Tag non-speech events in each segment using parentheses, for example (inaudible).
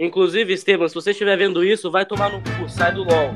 Inclusive, Esteban, se você estiver vendo isso, vai tomar no cu, sai do LOL.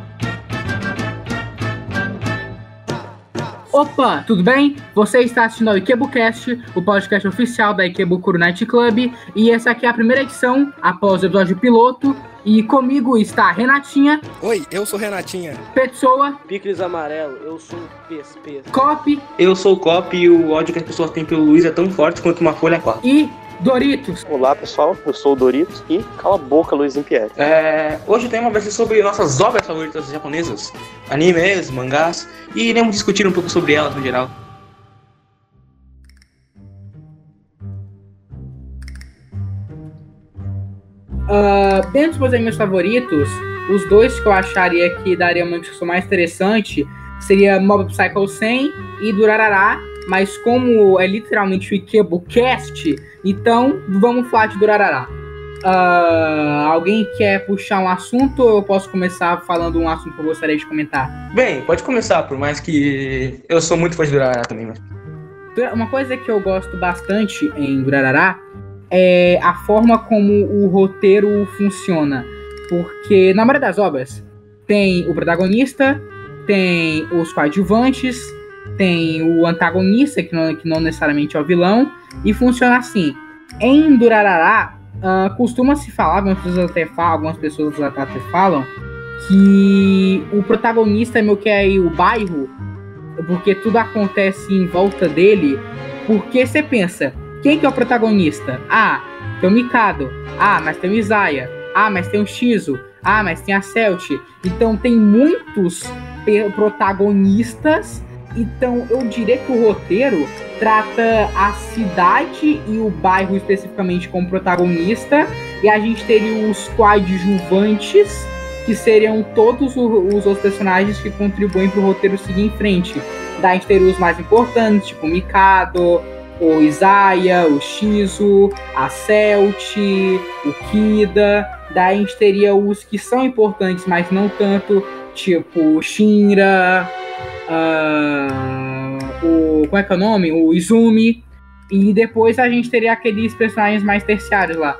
Opa, tudo bem? Você está assistindo ao IkebuCast, o podcast oficial da Ikebukuro Night Club, e essa aqui é a primeira edição após o episódio piloto. E comigo está Renatinha. Oi, eu sou Renatinha. Petsoa. Picles amarelo, eu sou PSP. Cop. Eu sou o Cop e o ódio que as pessoas têm pelo Luiz é tão forte quanto uma folha 4. E Doritos. Olá pessoal, eu sou o Doritos e cala a boca, Luiz Impierre. É, hoje o tema vai ser sobre nossas obras favoritas japonesas, animes, mangás, e iremos discutir um pouco sobre elas no geral. Uh, dentro dos meus animes favoritos, os dois que eu acharia que daria uma discussão mais interessante seria Mob Psycho 100 e Durarara, mas como é literalmente o IkebuCast, então vamos falar de Durarara. Uh, alguém quer puxar um assunto ou eu posso começar falando um assunto que eu gostaria de comentar? Bem, pode começar, por mais que eu sou muito fã de Durarara também. Mas... Uma coisa que eu gosto bastante em Durarara é a forma como o roteiro funciona. Porque na maioria das obras tem o protagonista, tem os coadjuvantes, tem o antagonista, que não, que não necessariamente é o vilão, e funciona assim. Em Durarará, uh, costuma-se falar, algumas pessoas até falam, algumas pessoas até falam, que o protagonista é meu que é o bairro, porque tudo acontece em volta dele, porque você pensa, quem que é o protagonista? Ah, tem o Mikado. Ah, mas tem o Isaiah. Ah, mas tem o Shizu. Ah, mas tem a Celt. Então tem muitos protagonistas então, eu diria que o roteiro trata a cidade e o bairro especificamente como protagonista, e a gente teria os coadjuvantes, que seriam todos os outros personagens que contribuem para o roteiro seguir em frente. Daí a gente teria os mais importantes, tipo Mikado, o Isaiah, o Shizu, a Celt, o Kida. Daí a gente teria os que são importantes, mas não tanto, tipo Shinra, uh, o. Como é que é o nome? O Izumi. E depois a gente teria aqueles personagens mais terciários lá.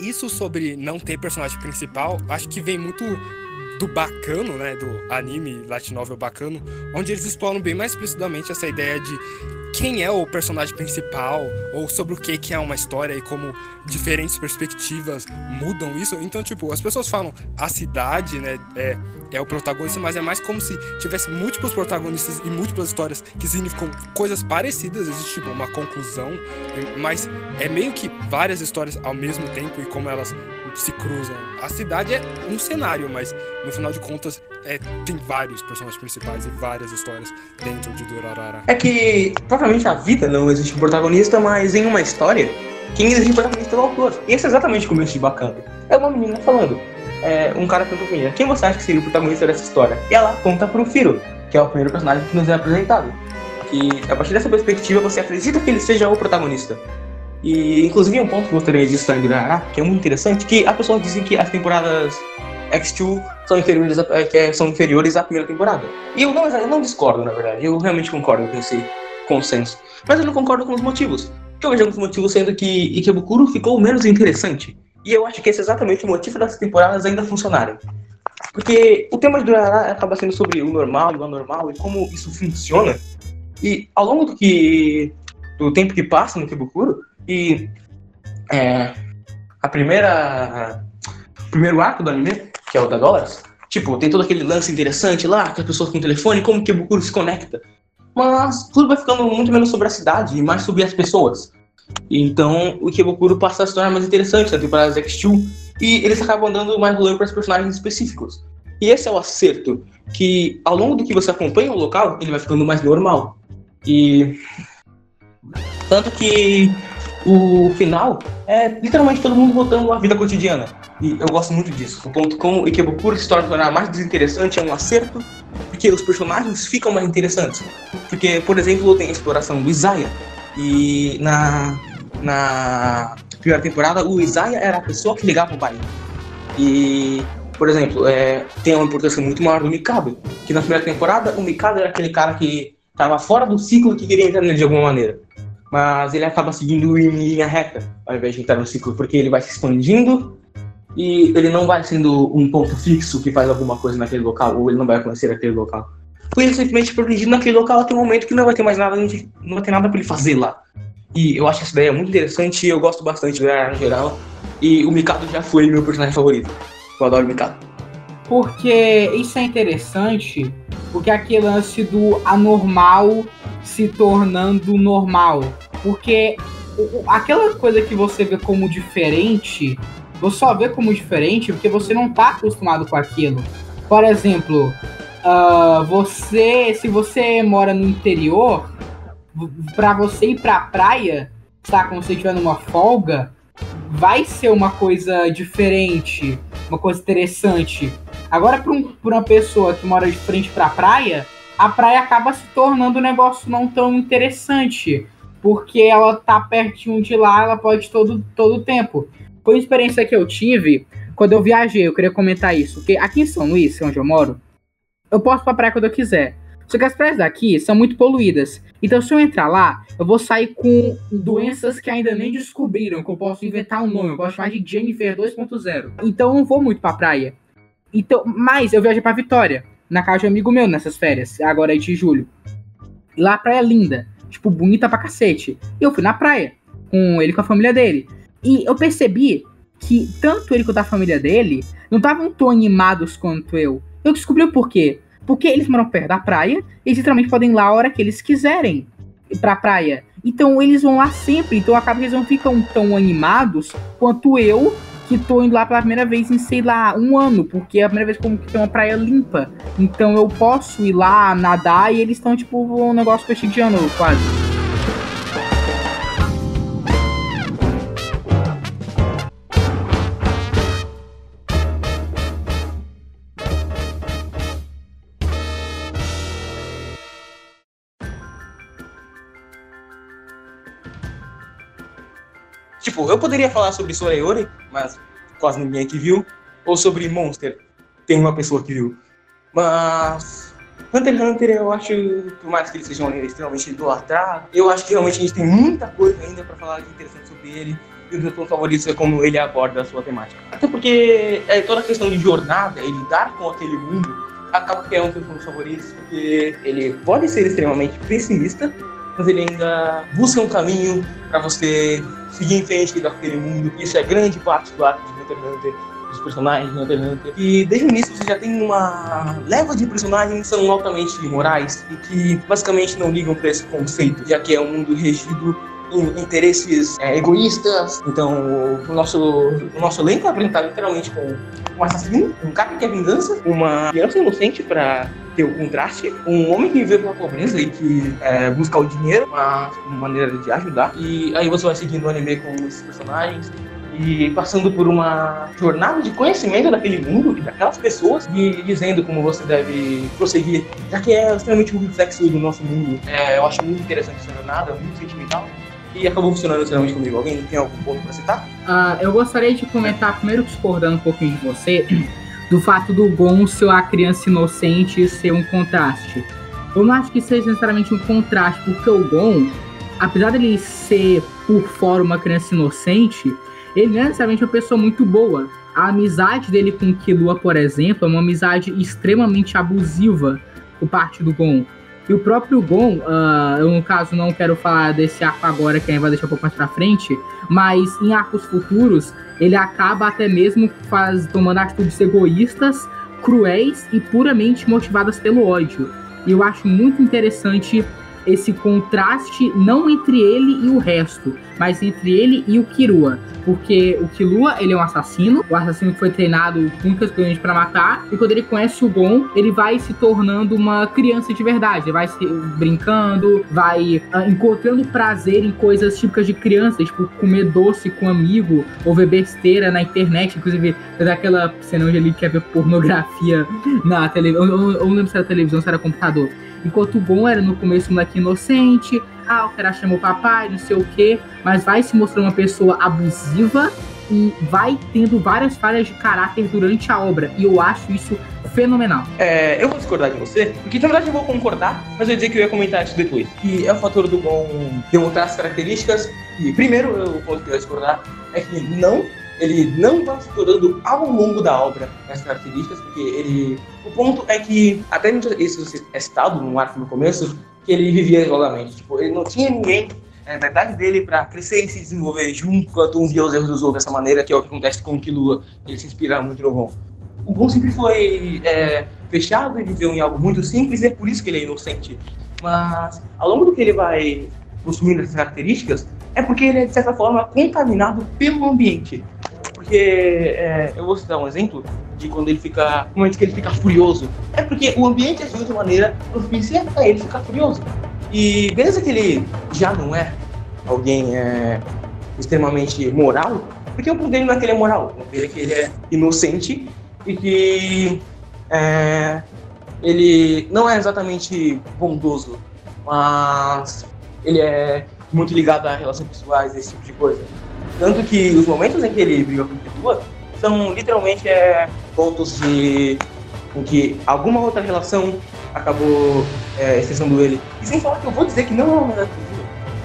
Isso sobre não ter personagem principal, acho que vem muito do bacano, né, do anime light novel bacano, onde eles exploram bem mais explicitamente essa ideia de quem é o personagem principal ou sobre o que que é uma história e como diferentes perspectivas mudam isso. Então, tipo, as pessoas falam a cidade, né, é, é o protagonista, mas é mais como se tivesse múltiplos protagonistas e múltiplas histórias que significam coisas parecidas, existe tipo uma conclusão, mas é meio que várias histórias ao mesmo tempo e como elas se cruzam. A cidade é um cenário, mas no final de contas é, tem vários personagens principais e várias histórias dentro de Durarara. É que provavelmente a vida não existe um protagonista, mas em uma história, quem existe um protagonista é o autor. E esse é exatamente o começo de Bacana. É uma menina falando. É, um cara perguntou pra menina, quem você acha que seria o protagonista dessa história? E ela aponta pro Firo, que é o primeiro personagem que nos é apresentado. Que a partir dessa perspectiva você acredita que ele seja o protagonista. E inclusive um ponto que eu gostaria de destacar, que é muito interessante, que as pessoas dizem que as temporadas X2 são inferiores, a, é, que são inferiores à primeira temporada. E eu não, eu não discordo, na verdade. Eu realmente concordo com esse consenso. Mas eu não concordo com os motivos. Porque eu vejo alguns motivos sendo que Ikebukuro ficou menos interessante. E eu acho que esse é exatamente o motivo das temporadas ainda funcionarem. Porque o tema de Durará acaba sendo sobre o normal e o anormal e como isso funciona. E ao longo do que do tempo que passa no Ikebukuro, e é, a primeira. O primeiro arco do anime, que é o da Dólares, tipo, tem todo aquele lance interessante lá, que as pessoas com o telefone, como que o Bukuro se conecta. Mas tudo vai ficando muito menos sobre a cidade e mais sobre as pessoas. Então o Ikebukuro passa a se tornar mais interessante na temporada X2 e eles acabam dando mais valor para os personagens específicos. E esse é o acerto, que ao longo do que você acompanha o local, ele vai ficando mais normal. E tanto que o final é literalmente todo mundo voltando à vida cotidiana. E eu gosto muito disso. O ponto como o Ikebukuro se torna mais desinteressante é um acerto, porque os personagens ficam mais interessantes. Porque, por exemplo, tem a exploração do Isaiah. E na, na primeira temporada, o Isaiah era a pessoa que ligava o baile. E, por exemplo, é, tem uma importância muito maior do Mikado. Que na primeira temporada, o Mikado era aquele cara que estava fora do ciclo que queria entrar nele de alguma maneira mas ele acaba seguindo em linha reta, ao invés de entrar no ciclo, porque ele vai se expandindo e ele não vai sendo um ponto fixo que faz alguma coisa naquele local, ou ele não vai conhecer aquele local. Foi ele simplesmente protegido naquele local até o momento que não vai ter mais nada, não vai ter nada para ele fazer lá. E eu acho essa ideia muito interessante eu gosto bastante dela no geral. E o Mikado já foi meu personagem favorito. Eu adoro o Mikado. Porque isso é interessante, porque aquele lance do anormal se tornando normal. Porque aquela coisa que você vê como diferente, você só vê como diferente porque você não está acostumado com aquilo. Por exemplo, uh, você, se você mora no interior, para você ir pra praia, tá? Como se estiver numa folga, vai ser uma coisa diferente, uma coisa interessante. Agora, para um, uma pessoa que mora de frente pra praia, a praia acaba se tornando um negócio não tão interessante. Porque ela tá pertinho de lá, ela pode todo todo tempo. Foi uma experiência que eu tive quando eu viajei, eu queria comentar isso. Porque aqui em São Luís, onde eu moro, eu posso ir pra praia quando eu quiser. Só que as praias daqui são muito poluídas. Então, se eu entrar lá, eu vou sair com doenças que ainda nem descobriram, que eu posso inventar um nome, eu posso chamar de Jennifer 2.0. Então, eu não vou muito pra praia. Então, mas eu viajei pra Vitória, na casa de um amigo meu nessas férias, agora é de julho. E lá a praia é linda, tipo, bonita pra cacete. E eu fui na praia, com ele com a família dele. E eu percebi que tanto ele quanto a família dele não estavam tão animados quanto eu. Eu descobri o porquê. Porque eles moram perto da praia, eles literalmente podem ir lá a hora que eles quiserem pra praia. Então eles vão lá sempre, então acaba que eles não ficam tão animados quanto eu, que tô indo lá pela primeira vez em, sei lá, um ano, porque é a primeira vez como que tem uma praia limpa. Então eu posso ir lá nadar e eles estão tipo um negócio cotidiano quase. Tipo, eu poderia falar sobre Sorayori, mas quase ninguém aqui viu. Ou sobre Monster, tem uma pessoa que viu. Mas Hunter x Hunter, eu acho, por mais que ele seja um anime extremamente idolatrado, eu acho que realmente a gente tem muita coisa ainda para falar de interessante sobre ele. E dos meus pontos favoritos é como ele aborda a sua temática. Até porque é, toda a questão de jornada e lidar com aquele mundo acaba que é um dos meus favoritos, porque ele pode ser extremamente pessimista, mas ele ainda busca um caminho para você seguir em frente daquele mundo. Isso é grande parte do arco de Hunter x Hunter, dos personagens de Hunter x Hunter. E desde o início você já tem uma leva de personagens que são altamente morais e que basicamente não ligam para esse conceito, já que é um mundo regido interesses é, egoístas. Então, o nosso, o nosso elenco é apresentado literalmente com um assassino, um cara que quer vingança, uma criança inocente para ter o contraste, um homem que vive pela pobreza e que é, busca o dinheiro, uma, uma maneira de ajudar. E aí você vai seguindo o anime com esses personagens e passando por uma jornada de conhecimento daquele mundo e daquelas pessoas e dizendo como você deve prosseguir, já que é extremamente um reflexo do nosso mundo. É, eu acho muito interessante essa jornada, muito sentimental e acabou funcionando extremamente comigo. Alguém tem algum ponto para citar? Uh, eu gostaria de comentar, primeiro discordando um pouquinho de você, (clears throat) do fato do Gon ser a criança inocente ser um contraste. Eu não acho que seja necessariamente um contraste, porque o Gon, apesar dele ser por fora uma criança inocente, ele não é necessariamente uma pessoa muito boa. A amizade dele com Killua, por exemplo, é uma amizade extremamente abusiva por parte do Gon. E o próprio Gon, uh, eu no caso não quero falar desse arco agora, que a gente vai deixar um pouco mais pra frente, mas em arcos futuros, ele acaba até mesmo faz, tomando atitudes egoístas, cruéis e puramente motivadas pelo ódio. E eu acho muito interessante esse contraste não entre ele e o resto, mas entre ele e o Kirua. Porque o Killua, ele é um assassino, o assassino que foi treinado únicas para matar, e quando ele conhece o Gon, ele vai se tornando uma criança de verdade, ele vai se brincando, vai uh, encontrando prazer em coisas típicas de criança, tipo comer doce com um amigo, ou ver besteira na internet, inclusive daquela cena onde ele quer ver pornografia na televisão, ou não lembro se era televisão, se era computador. Enquanto o Gon era no começo um moleque inocente, ah, o cara chamou o papai, não sei o quê, mas vai se mostrar uma pessoa abusiva e vai tendo várias falhas de caráter durante a obra. E eu acho isso fenomenal. É, eu vou discordar de você, porque na verdade eu vou concordar, mas eu ia dizer que eu ia comentar isso depois. E é o fator do Gon demonstrar as características. E primeiro, eu ia discordar é que não ele não vai explorando ao longo da obra essas características, porque ele. O ponto é que, até isso é citado no arco no começo, que ele vivia isoladamente. Tipo, ele não tinha ninguém é, da idade dele para crescer e se desenvolver junto, enquanto um via os erros dos outros dessa maneira, que é o que acontece com o Killua, ele se inspira muito no Gon. O Gon sempre foi é, fechado e viveu em algo muito simples, e é por isso que ele é inocente. Mas, ao longo do que ele vai possuindo essas características, é porque ele é, de certa forma, contaminado pelo ambiente. Porque, é, eu vou citar um exemplo de quando ele fica, momento que ele fica furioso. É porque o ambiente agiu de maneira propícia a ele ficar furioso. E beleza que ele já não é alguém é, extremamente moral, porque o ponto dele não é que ele é moral, o dele é que ele é inocente e que é, ele não é exatamente bondoso, mas ele é muito ligado a relações pessoais, esse tipo de coisa. Tanto que os momentos em que ele briga com Ketua são literalmente é, pontos de em que alguma outra relação acabou é, estressando ele. E sem falar que eu vou dizer que não é uma maneira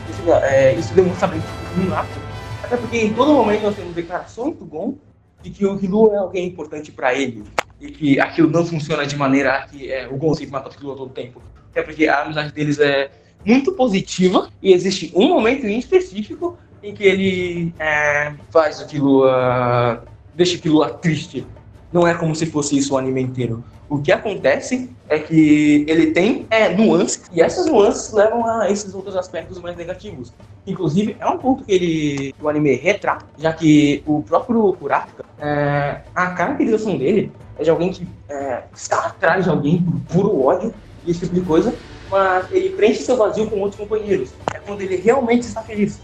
isso, é, isso demonstra bem um ato. Até porque em todo momento nós temos declarações do Gon de que o Killua é alguém importante para ele. E que aquilo não funciona de maneira que é, o Gon sempre mata o Killua todo o tempo. Até porque a amizade deles é muito positiva e existe um momento em específico em que ele é, faz o Killua... deixa o Killua triste. Não é como se fosse isso o anime inteiro. O que acontece é que ele tem é, nuances, e essas nuances levam a esses outros aspectos mais negativos. Inclusive, é um ponto que ele, o anime retrata, já que o próprio Kurapika, é, a caracterização dele é de alguém que é, está atrás de alguém por puro ódio e esse tipo de coisa, mas ele preenche seu vazio com outros companheiros. É quando ele realmente está feliz.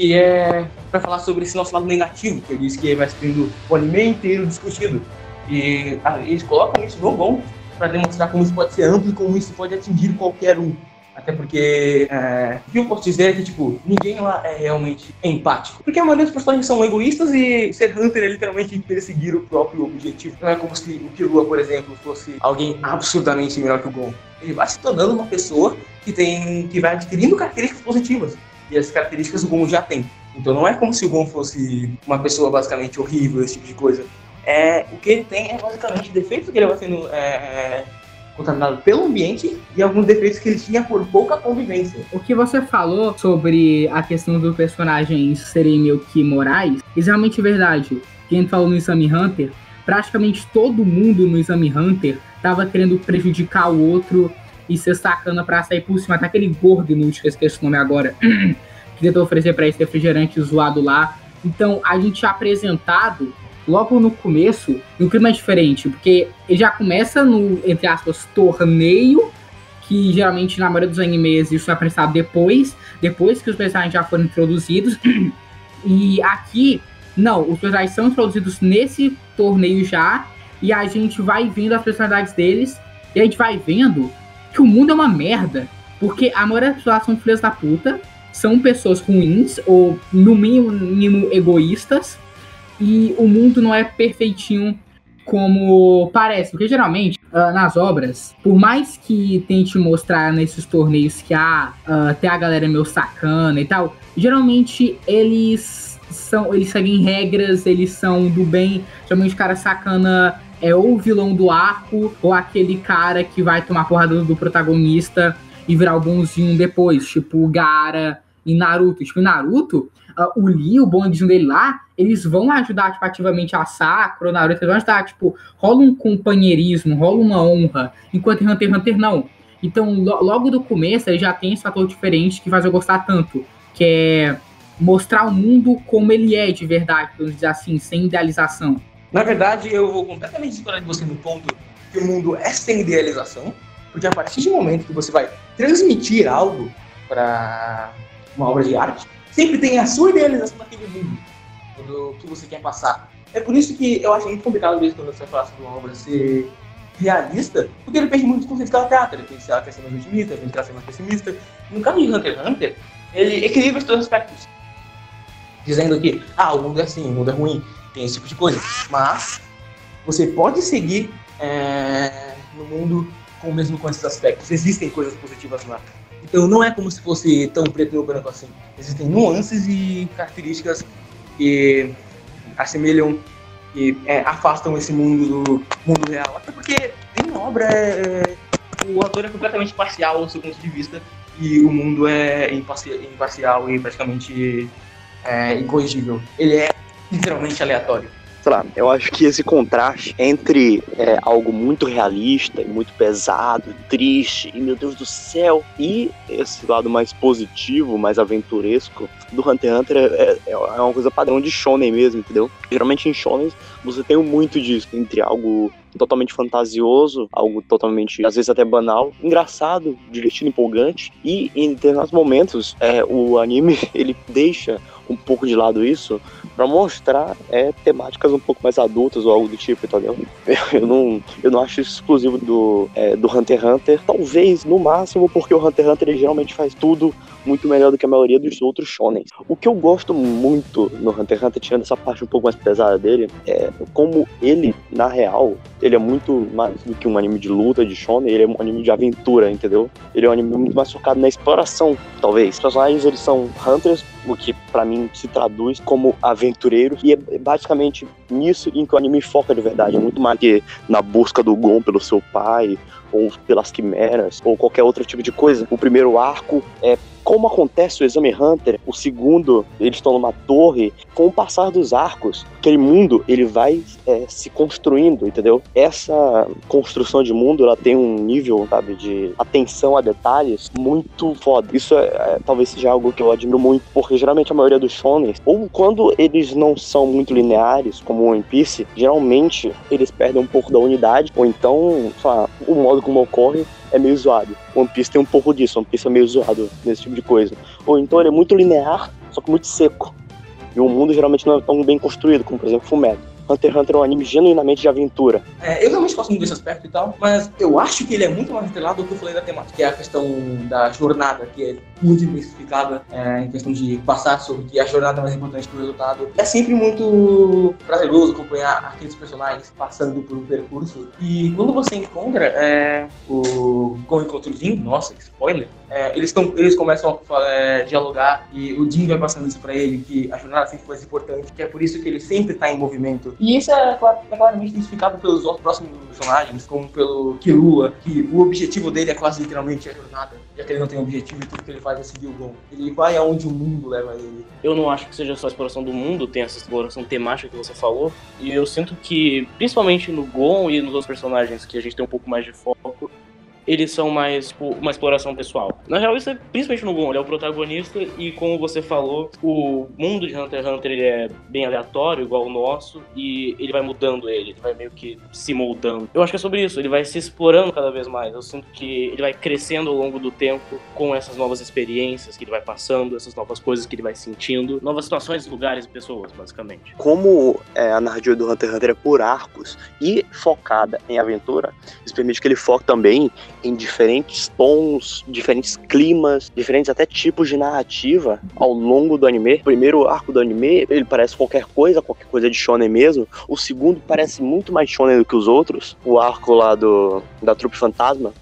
Que é para falar sobre esse nosso lado negativo, que eu disse que vai sendo o anime inteiro discutido. E ah, eles colocam isso no bom para demonstrar como isso pode ser amplo e como isso pode atingir qualquer um. Até porque é, o que eu posso dizer é que, tipo, ninguém lá é realmente empático. Porque a maioria dos personagens são egoístas e ser Hunter é literalmente perseguir o próprio objetivo. Não é como se o Killua, por exemplo, fosse alguém absurdamente melhor que o Gon. Ele vai se tornando uma pessoa que tem que vai adquirindo características positivas. E as características o Gon já tem. Então não é como se o Gon fosse uma pessoa basicamente horrível, esse tipo de coisa é, o que ele tem é basicamente defeitos que ele vai sendo é, é, contaminado pelo ambiente e alguns defeitos que ele tinha por pouca convivência. O que você falou sobre a questão dos personagens serem meio que morais, é realmente verdade. Quem falou no Exame Hunter, praticamente todo mundo no Exame Hunter tava querendo prejudicar o outro e ser sacana pra sair por cima. Até aquele gordo inútil, que eu esqueci o nome agora, (clears throat) que tentou oferecer pra esse refrigerante zoado lá. Então, a gente é apresentado logo no começo, um clima é diferente, porque ele já começa no, entre aspas, torneio, que geralmente na maioria dos animes isso é apresentado depois, depois que os personagens já foram introduzidos. (clears throat) E aqui, não, os personagens são introduzidos nesse torneio já, e a gente vai vendo as personalidades deles, e a gente vai vendo que o mundo é uma merda, porque a maioria das pessoas são filhas da puta, são pessoas ruins, ou no mínimo egoístas, e o mundo não é perfeitinho como parece, porque geralmente uh, nas obras, por mais que tente mostrar nesses torneios que há uh, tem a galera meio sacana e tal, geralmente eles são, eles seguem regras, eles são do bem, geralmente o cara sacana é ou o vilão do arco, ou aquele cara que vai tomar porrada do protagonista e virar o bonzinho depois, tipo o Gara em Naruto. Tipo, Naruto, uh, o Lee, o bondinho dele lá, eles vão ajudar tipo, ativamente a Sakura, o Naruto, eles vão ajudar, tipo, rola um companheirismo, rola uma honra, enquanto Hunter x Hunter não. Então, lo logo do começo, ele já tem esse fator diferente que faz eu gostar tanto, que é mostrar o mundo como ele é de verdade, vamos dizer assim, sem idealização. Na verdade, eu vou completamente discordar de você no ponto que o mundo é sem idealização, porque a partir do momento que você vai transmitir algo para uma obra de arte, sempre tem a sua idealização daquele mundo, do que você quer passar. É por isso que eu acho muito complicado mesmo quando você fala sobre uma obra ser realista, porque ele perde muito do conceito do teatro. Ele tem que ser mais otimista, ele tem que ser mais pessimista. No caso de Hunter x Hunter, ele equilibra os dois aspectos. Dizendo que, ah, o mundo é assim, o mundo é ruim, tem esse tipo de coisa. Mas você pode seguir é, no mundo com mesmo com esses aspectos. Existem coisas positivas lá. Então não é como se fosse tão preto e branco assim. Existem nuances e características que assemelham e é, afastam esse mundo do mundo real. Até porque em obra é, o autor é completamente parcial ao seu ponto de vista e o mundo é imparcial, imparcial e praticamente é, incorrigível. Ele é literalmente aleatório sei lá, eu acho que esse contraste entre é, algo muito realista muito pesado, triste, e meu Deus do céu, e esse lado mais positivo, mais aventuresco do Hunter x Hunter é, é, é uma coisa padrão de shonen mesmo, entendeu? Geralmente em shonen você tem muito disso, entre algo totalmente fantasioso, algo totalmente, às vezes até banal, engraçado, divertido, empolgante, e em determinados momentos é, o anime (laughs) ele deixa um pouco de lado isso para mostrar é, temáticas um pouco mais adultas ou algo do tipo, entendeu? (laughs) Eu não, eu não acho isso exclusivo do, é, do Hunter x Hunter, talvez no máximo porque o Hunter x Hunter ele geralmente faz tudo muito melhor do que a maioria dos outros shonen. O que eu gosto muito no Hunter x Hunter, tirando essa parte um pouco mais pesada dele, é como ele, na real, ele é muito mais do que um anime de luta, de shonen, ele é um anime de aventura, entendeu? Ele é um anime muito mais focado na exploração, talvez. Os personagens, eles são hunters, o que para mim se traduz como aventureiros, e é basicamente nisso em que o anime foca de verdade, é muito mais que na busca do Gon pelo seu pai, ou pelas quimeras, ou qualquer outro tipo de coisa. O primeiro arco é como acontece o Exame Hunter, o segundo, eles estão numa torre, com o passar dos arcos, aquele mundo, ele vai é, se construindo, entendeu? Essa construção de mundo, ela tem um nível, sabe, de atenção a detalhes muito foda. Isso é, é, talvez seja algo que eu admiro muito, porque geralmente a maioria dos shonen, ou quando eles não são muito lineares, como o One Piece, geralmente eles perdem um pouco da unidade, ou então, lá, o modo como ocorre é meio zoado. One Piece tem um pouco disso, One Piece é meio zoado nesse tipo de coisa. Ou então ele é muito linear, só que muito seco. E o mundo geralmente não é tão bem construído, como por exemplo Fullmetal. Hunter x Hunter é um anime genuinamente de aventura. É, eu realmente gosto muito desse aspecto e tal, mas eu acho que ele é muito mais atrelado do que eu falei da temática, que é a questão da jornada, que é muito diversificada é, em questão de passar sobre a jornada mais importante que o resultado. É sempre muito prazeroso acompanhar aqueles personagens passando por um percurso. E quando você encontra é, o com encontro Jin, nossa, spoiler, é, eles, tão, eles começam a é, dialogar e o Jin vai passando isso pra ele, que a jornada sempre foi mais importante, que é por isso que ele sempre tá em movimento. E isso é, é claramente identificado pelos próximos personagens, como pelo Killua, que o objetivo dele é quase literalmente a jornada, já que ele não tem objetivo e tudo que ele faz é seguir o Gon. Ele vai aonde o mundo leva ele. Eu não acho que seja só a exploração do mundo, tem essa exploração temática que você falou, e eu sinto que, principalmente no Gon e nos outros personagens que a gente tem um pouco mais de foco, eles são mais tipo, uma exploração pessoal. Na real, isso é principalmente no Gon, ele é o protagonista e como você falou, o mundo de Hunter x Hunter ele é bem aleatório, igual o nosso, e ele vai mudando ele, ele vai meio que se moldando. Eu acho que é sobre isso, ele vai se explorando cada vez mais. Eu sinto que ele vai crescendo ao longo do tempo com essas novas experiências que ele vai passando, essas novas coisas que ele vai sentindo, novas situações, lugares e pessoas, basicamente. Como é, a narrativa do Hunter x Hunter é por arcos e focada em aventura, isso permite que ele foque também em diferentes tons, diferentes climas, diferentes até tipos de narrativa ao longo do anime. O primeiro arco do anime, ele parece qualquer coisa, qualquer coisa de shonen mesmo. O segundo parece muito mais shonen do que os outros. O arco lá do da trupe fantasma,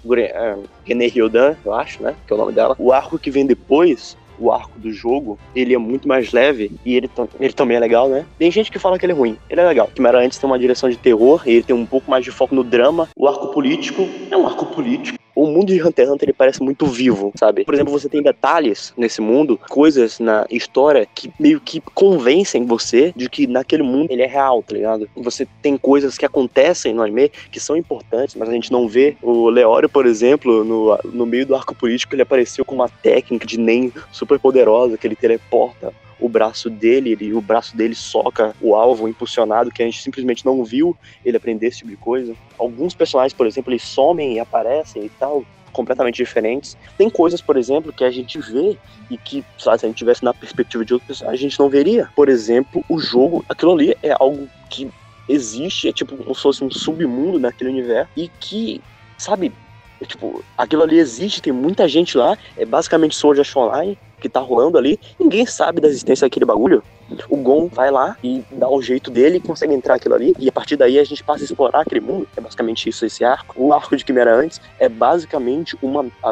Gene Ryodan, eu acho, né, que é o nome dela. O arco que vem depois o arco do jogo, ele é muito mais leve e ele, ele também é legal, né? Tem gente que fala que ele é ruim. Ele é legal. Que era antes tem uma direção de terror ele tem um pouco mais de foco no drama. O arco político é um arco político o mundo de Hunter x Hunter ele parece muito vivo, sabe? Por exemplo, você tem detalhes nesse mundo, coisas na história que meio que convencem você de que naquele mundo ele é real, tá ligado? Você tem coisas que acontecem no anime que são importantes, mas a gente não vê. O Leório, por exemplo, no, no meio do arco político, ele apareceu com uma técnica de NEM super poderosa que ele teleporta o braço dele, ele, o braço dele soca o alvo impulsionado, que a gente simplesmente não viu ele aprender esse tipo de coisa. Alguns personagens, por exemplo, eles somem e aparecem e tal, completamente diferentes. Tem coisas, por exemplo, que a gente vê e que, sabe, se a gente tivesse na perspectiva de outro personagem, a gente não veria. Por exemplo, o jogo, aquilo ali é algo que existe, é tipo como se fosse um submundo naquele universo e que, sabe, é, tipo, aquilo ali existe, tem muita gente lá, é basicamente Sword Art Online, que tá rolando ali, ninguém sabe da existência daquele bagulho. O Gon vai lá e dá o jeito dele, consegue entrar aquilo ali, e a partir daí a gente passa a explorar aquele mundo. É basicamente isso, esse arco. O arco de Quimera antes é basicamente uma a,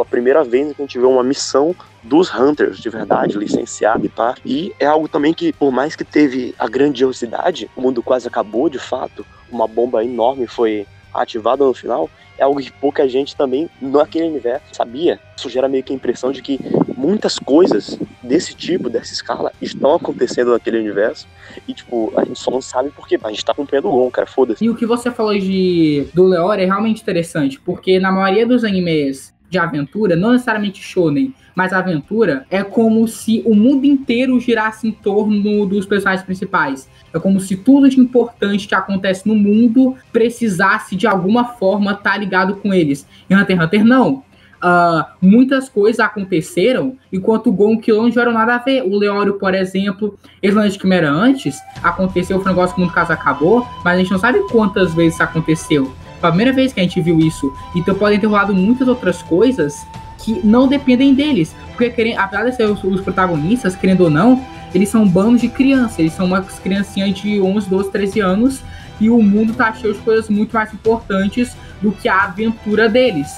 a primeira vez que a gente vê uma missão dos Hunters, de verdade, licenciado e pá. E é algo também que, por mais que teve a grandiosidade, o mundo quase acabou de fato, uma bomba enorme foi ativada no final, é algo que pouca gente também, naquele universo, sabia. Isso gera meio que a impressão de que muitas coisas desse tipo, dessa escala, estão acontecendo naquele universo. E, tipo, a gente só não sabe porque a gente tá cumprindo o Gon, cara, foda-se. E o que você falou de do Leore é realmente interessante, porque na maioria dos animes de aventura, não necessariamente shonen, mas aventura, é como se o mundo inteiro girasse em torno dos personagens principais. É como se tudo de importante que acontece no mundo precisasse de alguma forma estar tá ligado com eles. Em Hunter x Hunter, não. Uh, muitas coisas aconteceram enquanto o Gon e o não nada a ver. O Leório, por exemplo, Islândia de Quimera antes, aconteceu, foi um negócio que o mundo caso acabou, mas a gente não sabe quantas vezes aconteceu. Foi a primeira vez que a gente viu isso. Então podem ter rolado muitas outras coisas que não dependem deles. Porque, querendo, apesar de ser os, os protagonistas, querendo ou não, eles são bandos de crianças. Eles são umas criancinhas de 11, 12, 13 anos. E o mundo tá cheio de coisas muito mais importantes do que a aventura deles.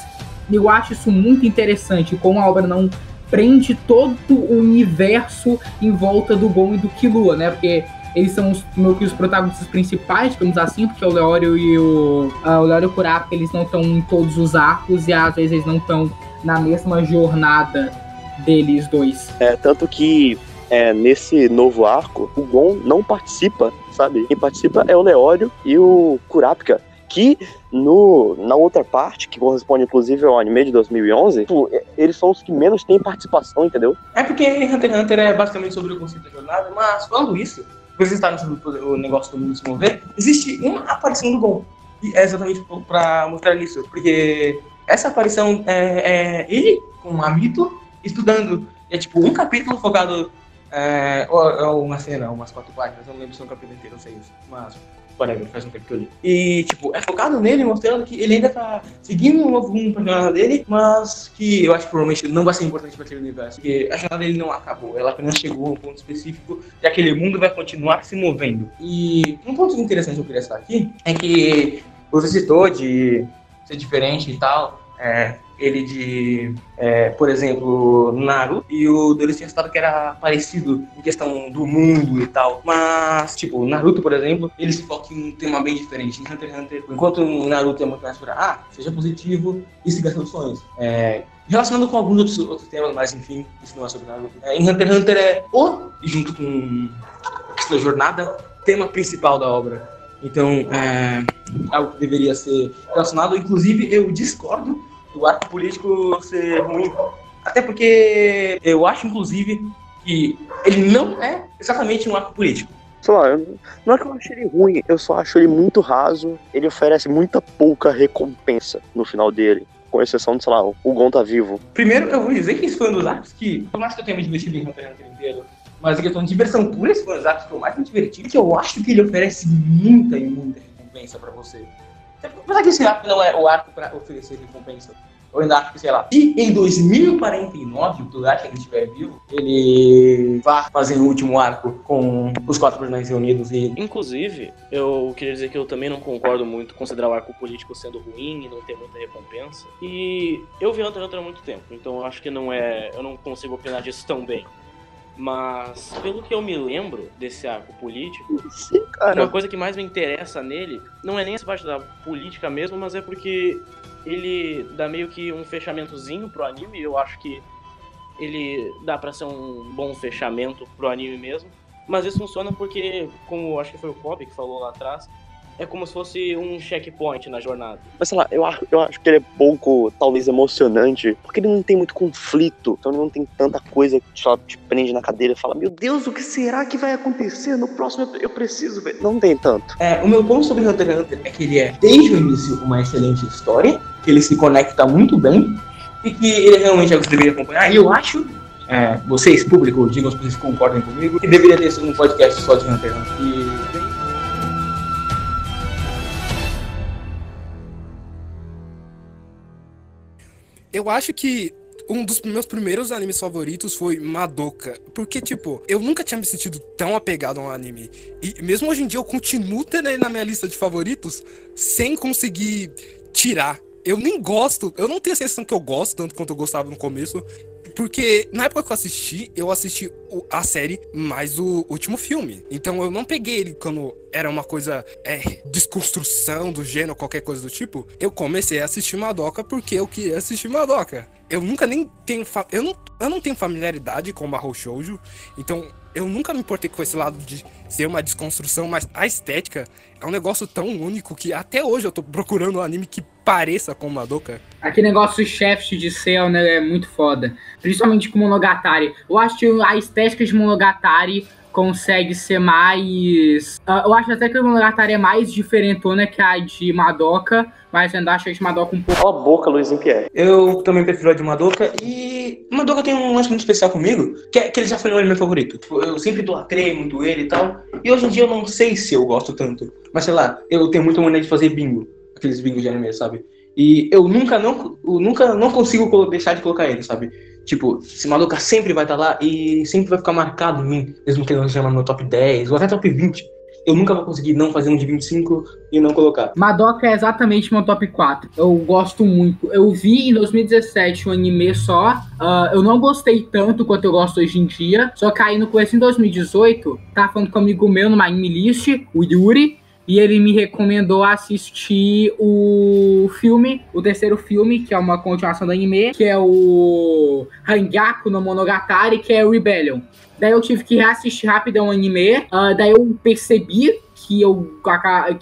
Eu acho isso muito interessante, como a obra não prende todo o universo em volta do Gon e do Killua, né? Porque eles são os, meio que os protagonistas principais, digamos assim, porque o Leório e o, uh, o Leório Kurapika, eles não estão em todos os arcos e às vezes eles não estão na mesma jornada deles dois. É, tanto que é, nesse novo arco, o Gon não participa, sabe? Quem participa é o Leório e o Kurapika, que no, na outra parte, que corresponde inclusive ao anime de 2011, tipo, eles são os que menos têm participação, entendeu? É porque Hunter x Hunter é basicamente sobre o conceito da jornada, mas falando isso, vocês estavam sobre o negócio do mundo se mover, existe uma aparição do Gon. E é exatamente para mostrar isso, porque essa aparição é, é ele com o Amito estudando. É tipo um capítulo focado. É, ou, ou uma cena, umas quatro páginas, eu não lembro se é um capítulo inteiro, não sei isso. Mas whatever, faz um tempo que eu li. E, tipo, é focado nele, mostrando que ele ainda tá seguindo um novo rumo pra jornada dele, mas que eu acho que provavelmente não vai ser importante pra aquele universo, porque a jornada dele não acabou, ela apenas chegou a um ponto específico e aquele mundo vai continuar se movendo. E um ponto interessante que eu queria citar aqui é que você citou de ser diferente e tal, é, ele de, é, por exemplo, Naruto, e o Doris tinha citado que era parecido em questão do mundo e tal. Mas, tipo, Naruto, por exemplo, ele se foca em um tema bem diferente. Em Hunter x Hunter, enquanto Naruto é muito mais pra, ah, seja positivo e siga seus sonhos. É, relacionando com alguns outros, outros temas, mas enfim, isso não é sobre Naruto. É, em Hunter x Hunter é o, junto com a jornada, tema principal da obra. Então, é algo que deveria ser relacionado. Inclusive, eu discordo do arco político ser ruim. Até porque eu acho, inclusive, que ele não é exatamente um arco político. Sei lá, não é que eu acho ele ruim, eu só acho ele muito raso. Ele oferece muita pouca recompensa no final dele. Com exceção de, sei lá, o Gon tá vivo. Primeiro, eu vou dizer que esse foi um dos arcos que, por mais que eu tenha me divertido em Hunter x inteiro, mas em questão de diversão pura, esse foi um dos arcos que eu mais me diverti, que eu acho que ele oferece muita e muita recompensa pra você. Apesar que esse arco não é o arco para oferecer recompensa. Eu ainda acho que, sei lá, se em 2049 o Tugati ainda estiver vivo, ele vá fazer o último arco com os quatro personagens reunidos e. Inclusive, eu queria dizer que eu também não concordo muito considerar o arco político sendo ruim e não ter muita recompensa. E eu vi Hunter x Hunter há muito tempo, então eu acho que não é. Eu não consigo opinar disso tão bem. Mas, pelo que eu me lembro desse arco político, Sim, uma coisa que mais me interessa nele não é nem essa parte da política mesmo, mas é porque ele dá meio que um fechamentozinho pro anime. Eu acho que ele dá para ser um bom fechamento pro anime mesmo. Mas isso funciona porque, como acho que foi o Kobe que falou lá atrás, é como se fosse um checkpoint na jornada. Mas sei lá, eu acho, eu acho que ele é pouco, talvez, emocionante, porque ele não tem muito conflito, então ele não tem tanta coisa que só te prende na cadeira e fala: Meu Deus, o que será que vai acontecer? No próximo eu preciso ver. Não tem tanto. É, o meu ponto sobre Hunter x Hunter é que ele é, desde o início, uma excelente história, que ele se conecta muito bem e que ele realmente é o que você deveria acompanhar. E eu acho é, vocês, público, digam se vocês concordem comigo, que deveria ter um podcast só de Hunter x Hunter. E Eu acho que um dos meus primeiros animes favoritos foi Madoka. Porque, tipo, eu nunca tinha me sentido tão apegado a um anime. E mesmo hoje em dia eu continuo tendo ele na minha lista de favoritos sem conseguir tirar. Eu nem gosto, eu não tenho a sensação que eu gosto tanto quanto eu gostava no começo. Porque na época que eu assisti, eu assisti a série mais o último filme. Então eu não peguei ele quando era uma coisa é, desconstrução do gênero, qualquer coisa do tipo. Eu comecei a assistir Madoka porque eu queria assistir Madoka. Eu nunca nem tenho. Eu não, eu não tenho familiaridade com o Mahou Shoujo. Então eu nunca me importei com esse lado de ser uma desconstrução, mas a estética é um negócio tão único que até hoje eu tô procurando um anime que pareça com Madoka. Aquele negócio chefe de céu, né, é muito foda. Principalmente com Monogatari. Eu acho que a estética de Monogatari consegue ser mais... ah, eu acho até que o Monogatari é mais diferentona que a de Madoka, mas eu ainda acho a de Madoka um pouco... Cala a boca, Luizinho Pierre. Eu também prefiro a de Madoka e Madoka tem um lance muito especial comigo, que, é, que ele já foi meu anime favorito. Tipo, eu sempre idolatrei muito ele e tal. E hoje em dia eu não sei se eu gosto tanto. Mas sei lá, eu tenho muita maneira de fazer bingo. Aqueles bingos de anime, sabe? E eu nunca não, eu nunca não consigo deixar de colocar ele, sabe? Tipo, esse Madoka sempre vai estar lá e sempre vai ficar marcado em mim, mesmo que ele não seja no meu top 10 ou até top 20. Eu nunca vou conseguir não fazer um de 25 e não colocar. Madoka é exatamente meu top 4. Eu gosto muito. Eu vi em 2017 um anime só. ah, eu não gostei tanto quanto eu gosto hoje em dia. Só que aí no começo em 2018, tava falando com um amigo meu numa anime list, o Yuri. E ele me recomendou assistir o filme, o terceiro filme, que é uma continuação do anime, que é o Hangaku no Monogatari, que é Rebellion. Daí eu tive que reassistir rapidão o anime. ah, daí eu percebi que eu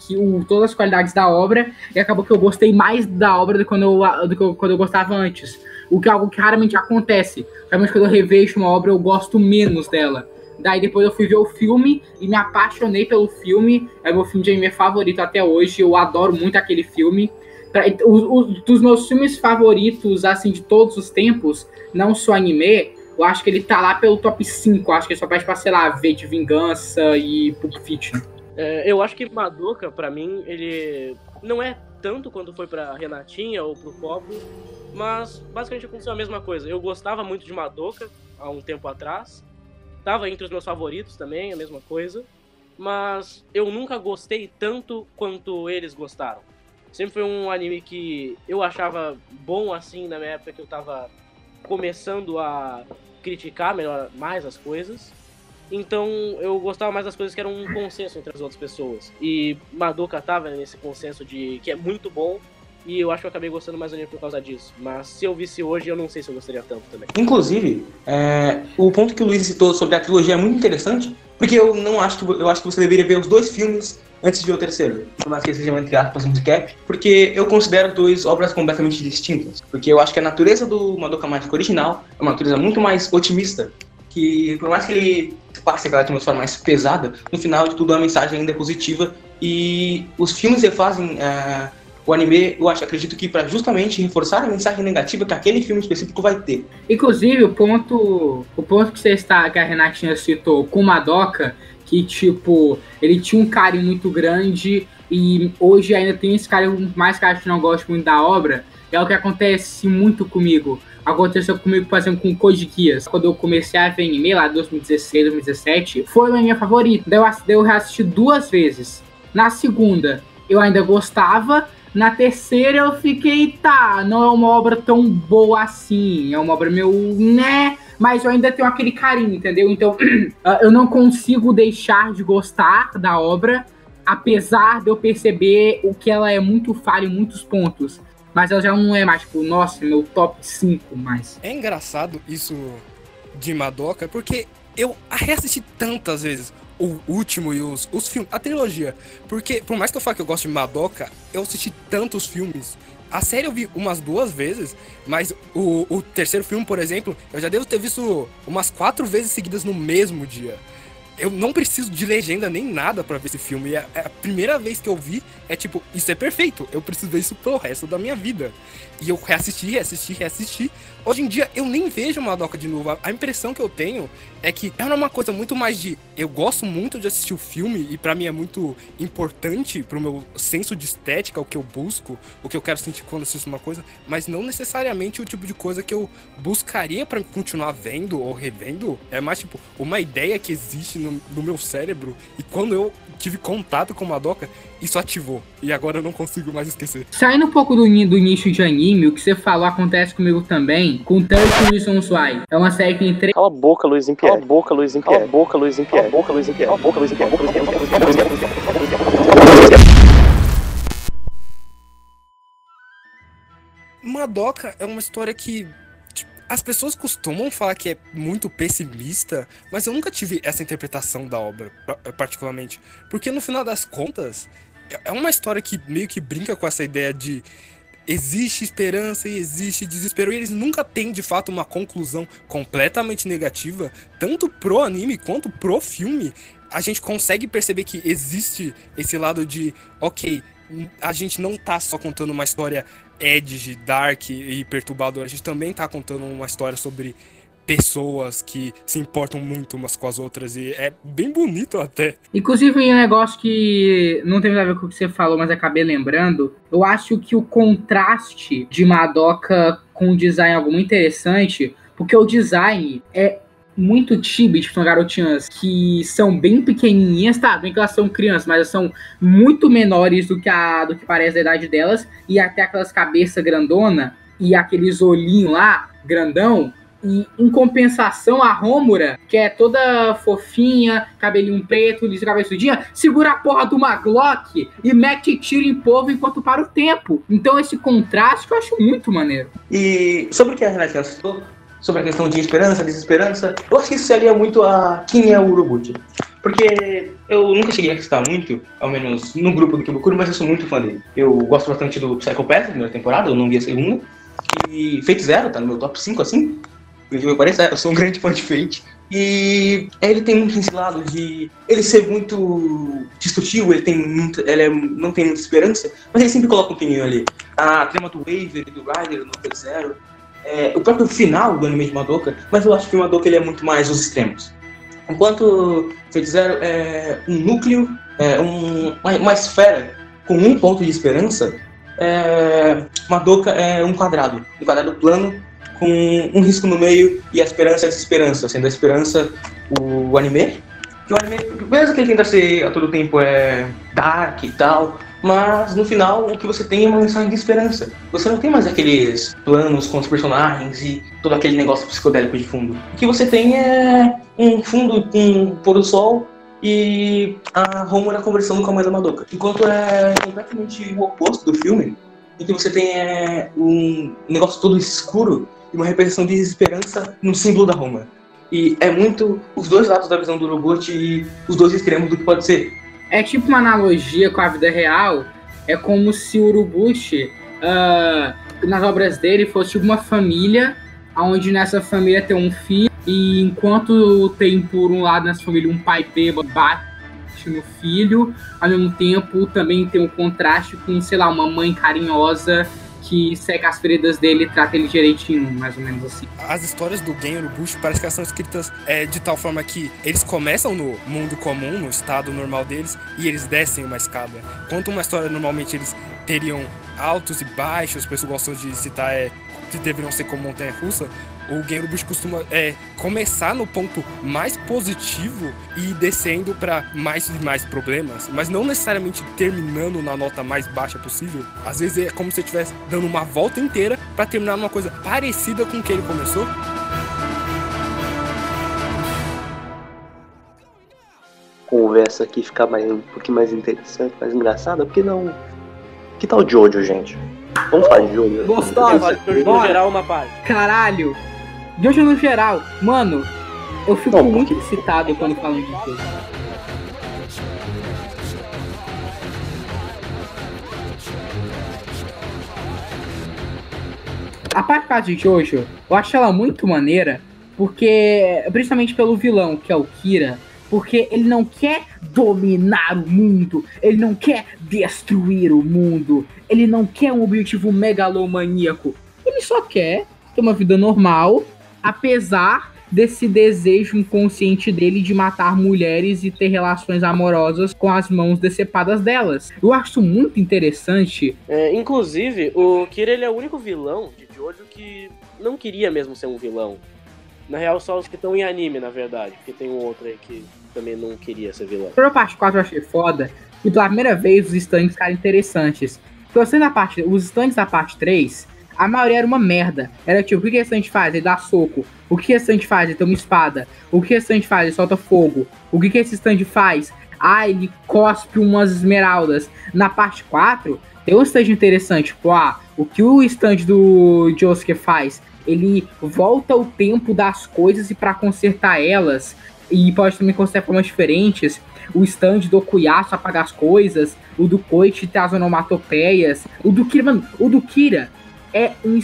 que o, todas as qualidades da obra e acabou que eu gostei mais da obra do que quando eu, do que eu- quando eu gostava antes. O que é algo que raramente acontece. Realmente quando eu revejo uma obra eu gosto menos dela. Daí depois eu fui ver o filme e me apaixonei pelo filme. É meu filme de anime favorito até hoje. Eu adoro muito aquele filme. Pra- o- o- dos meus filmes favoritos, assim, de todos os tempos, não só anime, eu acho que ele tá lá pelo top 5. Eu acho que só pede pra, sei lá, V de Vingança e Pulp Fiction. É, eu acho que Madoka, pra mim, ele não é tanto quanto foi pra Renatinha ou pro Copo, mas basicamente aconteceu a mesma coisa. Eu gostava muito de Madoka há um tempo atrás, tava entre os meus favoritos também, a mesma coisa, mas eu nunca gostei tanto quanto eles gostaram. Sempre foi um anime que eu achava bom assim na minha época que eu tava começando a criticar melhor mais as coisas. Então eu gostava mais das coisas que eram um consenso entre as outras pessoas. E Madoka tava nesse consenso de que é muito bom. E eu acho que eu acabei gostando mais do anime por causa disso. Mas se eu visse hoje, eu não sei se eu gostaria tanto também. Inclusive, é, o ponto que o Luiz citou sobre a trilogia é muito interessante, porque eu não acho que eu acho que você deveria ver os dois filmes antes de ver o terceiro. Por mais que sejam entre aspas um recap, porque eu considero dois obras completamente distintas. Porque eu acho que a natureza do Madoka Mágica original é uma natureza muito mais otimista. Que por mais que ele passe aquela atmosfera mais pesada, no final de tudo a mensagem ainda é positiva. E os filmes refazem é, o anime, eu acho, acredito que para justamente reforçar a mensagem negativa que aquele filme específico vai ter. Inclusive, o ponto, o ponto que você está, que a Renatinha citou com Madoka, que tipo, ele tinha um carinho muito grande e hoje ainda tem esse carinho, mais que eu acho que não gosto muito da obra, é o que acontece muito comigo. Aconteceu comigo, por exemplo, com Code Geass. Quando eu comecei a ver anime lá em 2016, 2017, foi o meu anime favorito. Daí eu, eu reassisti duas vezes. Na segunda, eu ainda gostava. Na terceira, eu fiquei, tá, não é uma obra tão boa assim. É uma obra meio, né? Mas eu ainda tenho aquele carinho, entendeu? Então, (clears throat) ah, eu não consigo deixar de gostar da obra, apesar de eu perceber o que ela é muito falha em muitos pontos. Mas ela já não é mais, tipo, nossa, meu top 5 mais. É engraçado isso de Madoka, porque eu reassisti tantas vezes o último e os, os filmes, a trilogia. Porque, por mais que eu fale que eu gosto de Madoka, eu assisti tantos filmes. A série eu vi umas duas vezes, mas o, o terceiro filme, por exemplo, eu já devo ter visto umas quatro vezes seguidas no mesmo dia. Eu não preciso de legenda nem nada pra ver esse filme. E a, a primeira vez que eu vi é tipo, isso é perfeito. Eu preciso ver isso pro resto da minha vida. E eu reassisti, reassisti, reassisti. Hoje em dia eu nem vejo Madoka de novo. A- impressão que eu tenho é que era uma coisa muito mais de eu gosto muito de assistir o filme e para mim é muito importante pro meu senso de estética, o que eu busco, o que eu quero sentir quando assisto uma coisa, mas não necessariamente o tipo de coisa que eu buscaria para continuar vendo ou revendo. É mais tipo uma ideia que existe no, no meu cérebro e quando eu tive contato com Madoka, isso ativou. E agora eu não consigo mais esquecer. Saindo um pouco do, do nicho de anime, o que você falou acontece comigo também com 30 Reasons Why. É uma série que tem três Cala a boca, Luiz Pierre. Cala a boca, Luiz Pierre. Cala a boca, Luiz Pierre. Cala a boca, Luiz. Cala a boca, Luiz. Cala a boca, Luiz. Madoka é uma história que as pessoas costumam falar que é muito pessimista, mas eu nunca tive essa interpretação da obra, pa- particularmente. Porque no final das contas, é- é uma história que meio que brinca com essa ideia de existe esperança e existe desespero, e eles nunca têm de fato uma conclusão completamente negativa, tanto pro anime quanto pro filme. A gente consegue perceber que existe esse lado de, ok, a gente não tá só contando uma história edge, dark e perturbadora, a gente também tá contando uma história sobre pessoas que se importam muito umas com as outras e é bem bonito até. Inclusive, um negócio que não tem nada a ver com o que você falou, mas acabei lembrando. Eu acho que o contraste de Madoka com o design é algo muito interessante, porque o design é muito chibi, tipo, garotinhas que são bem pequenininhas, tá? Bem que elas são crianças, mas elas são muito menores do que, a, do que parece a idade delas, e até aquelas cabeças grandona e aqueles olhinhos lá, grandão, e em compensação, a Rômura, que é toda fofinha, cabelinho preto, lisa cabeçudinha, segura a porra de uma Glock e mete tiro em povo enquanto para o tempo. Então esse contraste eu acho muito maneiro. E sobre o que a Renata citou, sobre a questão de esperança, desesperança, eu acho que isso se alia muito a quem é o Urobuchi. Porque eu nunca cheguei a citar muito, ao menos no grupo do Kibukuro, mas eu sou muito fã dele. Eu gosto bastante do Psychopath, da primeira temporada, eu não vi a segunda. E Fate Zero tá no meu top 5, assim. Me pareça, eu sou um (laughs) grande fã de Fate. E ele tem muito esse lado de ele ser muito destrutivo, ele, tem muito, ele é- não tem muita esperança, mas ele sempre coloca um pininho ali. A trama do Waver e do Rider no Fate Zero, é, o próprio final do anime de Madoka, mas eu acho que o Madoka ele é muito mais os extremos. Enquanto Fate Zero é um núcleo, é um, uma, uma esfera com um ponto de esperança, é, Madoka é um quadrado, um quadrado plano com um risco no meio e a esperança é a desesperança, sendo a esperança o anime. Que o anime, mesmo que ele tenta ser a todo tempo é dark e tal, mas no final o que você tem é uma mensagem de esperança. Você não tem mais aqueles planos com os personagens e todo aquele negócio psicodélico de fundo. O que você tem é um fundo com um pôr do sol e a Romura conversando com a mãe da Madoka. Enquanto é completamente o oposto do filme, em que você tem é, um negócio todo escuro e uma representação de desesperança no símbolo da Roma. E é muito os dois lados da visão do robot e os dois extremos do que pode ser. É tipo uma analogia com a vida real. É como se o Urubushi, ah, nas obras dele, fosse uma família, onde nessa família tem um filho, e enquanto tem por um lado nessa família um pai bêbado bate no filho, ao mesmo tempo também tem um contraste com, sei lá, uma mãe carinhosa que seca as feridas dele e trata ele direitinho, mais ou menos assim. As histórias do Gen Urubushi parece que elas são escritas é, de tal forma que eles começam no mundo comum, no estado normal deles, e eles descem uma escada. Quanto uma história normalmente eles teriam altos e baixos, as pessoas gostam de citar é, que deveriam ser como montanha russa, o Gen Urubushi costuma é, começar no ponto mais positivo e ir descendo para mais e mais problemas, mas não necessariamente terminando na nota mais baixa possível. Às vezes é como se você estivesse dando uma volta inteira para terminar numa coisa parecida com o que ele começou. Conversa aqui ficar mais, um pouquinho mais interessante, mais engraçada, por que não? Que tal Jojo, gente? Vamos falar de Jojo? Gostosa. Bora. geral uma parte. Caralho! De hoje no geral, mano, eu fico Não, muito porque- excitado quando falam de coisa. A parte de Jojo, eu acho ela muito maneira, porque, principalmente pelo vilão, que é o Kira, porque ele não quer dominar o mundo, ele não quer destruir o mundo, ele não quer um objetivo megalomaníaco, ele só quer ter uma vida normal, apesar desse desejo inconsciente dele de matar mulheres e ter relações amorosas com as mãos decepadas delas. Eu acho muito interessante. É, inclusive, o Kira ele é o único vilão de Jojo que não queria mesmo ser um vilão. Na real, só os que estão em anime, na verdade. Porque tem um outro aí que também não queria ser vilão. Pela parte 4 eu achei foda. E pela primeira vez os stands ficaram interessantes. Porque você na parte. Os stands da parte 3, a maioria era uma merda. Era tipo, o que, que esse stand faz? Ele dá soco. O que esse stand faz? Ele tem uma espada. O que esse stand faz? Ele solta fogo. O que, que esse stand faz? Ah, ele cospe umas esmeraldas. Na parte 4, tem um stand interessante. Tipo, ah, o que o stand do Josuke faz? Ele volta o tempo das coisas e para consertar elas. E pode também consertar formas diferentes. O stand do Okuyasu apaga as coisas. O do Koichi tem as onomatopeias. O do Kira, mano, o do Kira é um.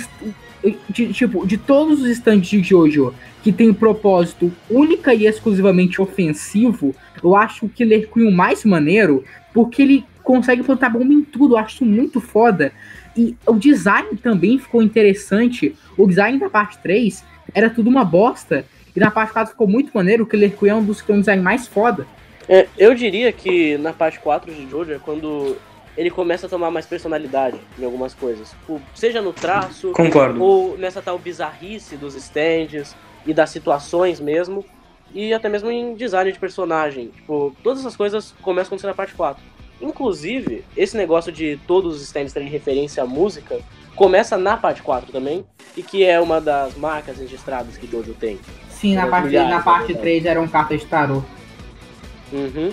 De, tipo, de todos os stands de Jojo que tem propósito única e exclusivamente ofensivo, eu acho o Killer Queen mais maneiro, porque ele consegue plantar bomba em tudo, eu acho muito foda. E o design também ficou interessante. O design da parte 3 era tudo uma bosta. E na parte 4 ficou muito maneiro. O Killer Queen é um dos que tem um design mais foda. É, eu diria que na parte 4 de Jojo é quando ele começa a tomar mais personalidade em algumas coisas. Seja no traço, Concordo. ou nessa tal bizarrice dos stands e das situações mesmo. E até mesmo em design de personagem. Tipo, todas essas coisas começam a acontecer na parte 4. Inclusive, esse negócio de todos os stands terem referência à música começa na parte 4 também, e que é uma das marcas registradas que Jojo tem. Sim, na parte, milhares, na parte verdade. 3 eram cartas de tarô. Uhum.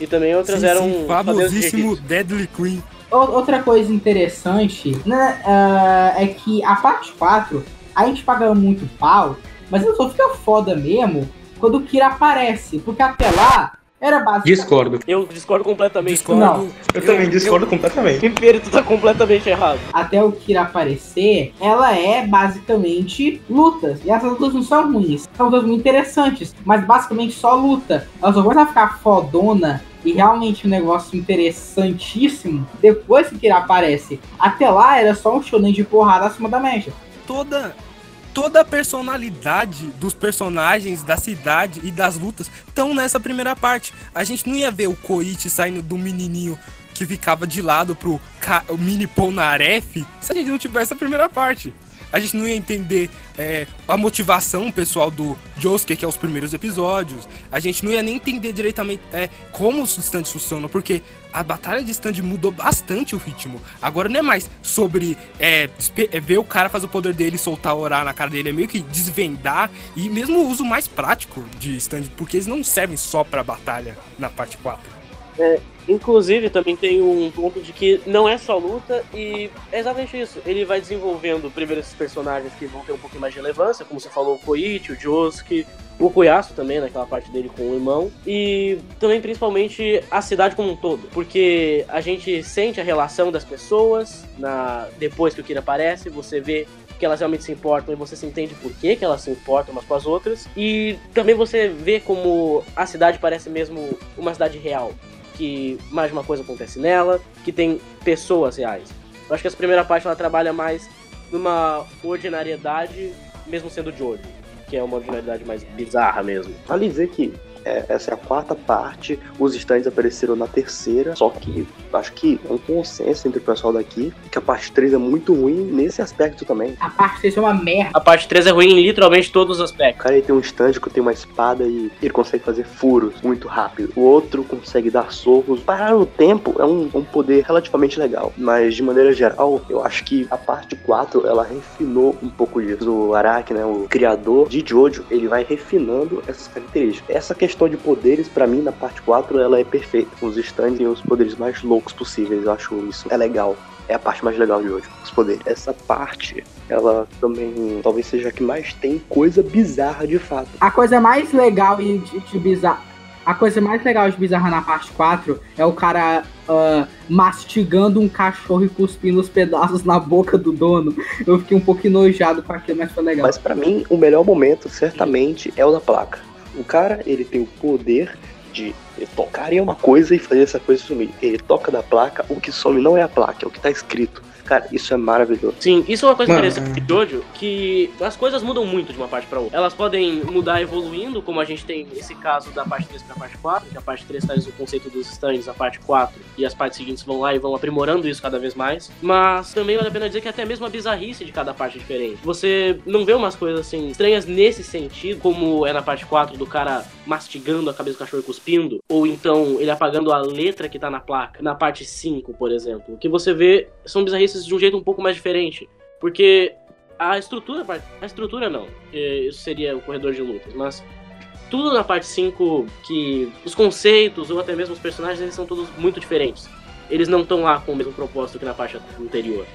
E também outras Sim, eram. sim, famosíssimo de- Deadly Queen. Outra coisa interessante né, ah, é que a parte 4 a gente paga muito pau, mas ele só fica foda mesmo quando o Kira aparece, porque até lá era basicamente. Discordo. Eu discordo completamente. Discordo. Não. Eu também discordo completamente. Pimpero, tu tá completamente errado. Até o Kira aparecer, ela é basicamente lutas. E essas lutas não são ruins, são lutas muito interessantes, mas basicamente só luta. Ela só começa a ficar fodona e realmente um negócio interessantíssimo depois que Kira aparece. Até lá era só um shonen de porrada acima da média. toda toda a personalidade dos personagens, da cidade e das lutas estão nessa primeira parte. A gente não ia ver o Koichi saindo do menininho que ficava de lado pro o mini Polnareff se a gente não tivesse a primeira parte. A gente não ia entender é, a motivação pessoal do Josuke, que é os primeiros episódios. A gente não ia nem entender diretamente é, como os stands funcionam, porque a batalha de stand mudou bastante o ritmo. Agora não é mais sobre é, é, ver o cara fazer o poder dele soltar orar na cara dele. É meio que desvendar e mesmo o uso mais prático de stand, porque eles não servem só pra batalha na parte 4. Inclusive, também tem um ponto de que não é só luta e é exatamente isso. Ele vai desenvolvendo primeiro esses personagens que vão ter um pouquinho mais de relevância, como você falou, o Koichi, o Josuke, o Kuyasu também, naquela parte dele com o irmão, e também principalmente a cidade como um todo, porque a gente sente a relação das pessoas na depois que o Kira aparece, você vê que elas realmente se importam e você se entende por que, que elas se importam umas com as outras, e também você vê como a cidade parece mesmo uma cidade real que mais de uma coisa acontece nela, que tem pessoas reais. Eu acho que essa primeira parte ela trabalha mais numa ordinariedade, mesmo sendo Jojo, que é uma ordinariedade mais bizarra mesmo. Vale dizer que é, essa é a quarta parte, os stands apareceram na terceira, só que acho que é um consenso entre o pessoal daqui que a parte 3 é muito ruim nesse aspecto também. A parte 3 é uma merda. A parte 3 é ruim em literalmente todos os O aspectos. cara ele tem um stand que tem uma espada e ele consegue fazer furos muito rápido. O outro consegue dar socos. Parar o tempo é um, um poder relativamente legal. Mas de maneira geral, eu acho que a parte 4 ela refinou um pouco disso. O Araki, né, o criador de Jojo, ele vai refinando essas características. Essa questão de poderes, pra mim, na parte 4, ela é perfeita. Os stands têm os poderes mais loucos possíveis. Eu acho isso é legal. É a parte mais legal de hoje, os poderes. Essa parte, ela também talvez seja a que mais tem coisa bizarra de fato. A coisa mais legal e de, de bizarra. A coisa mais legal de bizarra na parte 4 é o cara ah, mastigando um cachorro e cuspindo os pedaços na boca do dono. Eu fiquei um pouco enojado com aquilo, mas foi legal. Mas pra mim, o melhor momento, certamente, é o da placa. O cara, ele tem o poder de Ele tocaria uma coisa e faria essa coisa sumir. Ele toca da placa, o que some não é a placa, é o que tá escrito. Cara, isso é maravilhoso. Sim, isso é uma coisa Mano, interessante de Jojo, que as coisas mudam muito de uma parte pra outra. Elas podem mudar evoluindo, como a gente tem esse caso da parte 3 pra parte 4, que a parte 3 traz o conceito dos stands, a parte 4 e as partes seguintes vão lá e vão aprimorando isso cada vez mais. Mas também vale a pena dizer que até mesmo a bizarrice de cada parte é diferente. Você não vê umas coisas assim estranhas nesse sentido, como é na parte 4 do cara mastigando a cabeça do cachorro e cuspindo, ou então ele apagando a letra que tá na placa, na parte 5, por exemplo. O que você vê são bizarrices de um jeito um pouco mais diferente. Porque a estrutura, a estrutura não, isso seria o corredor de lutas, mas tudo na parte 5 que os conceitos ou até mesmo os personagens eles são todos muito diferentes. Eles não estão lá com o mesmo propósito que na parte anterior.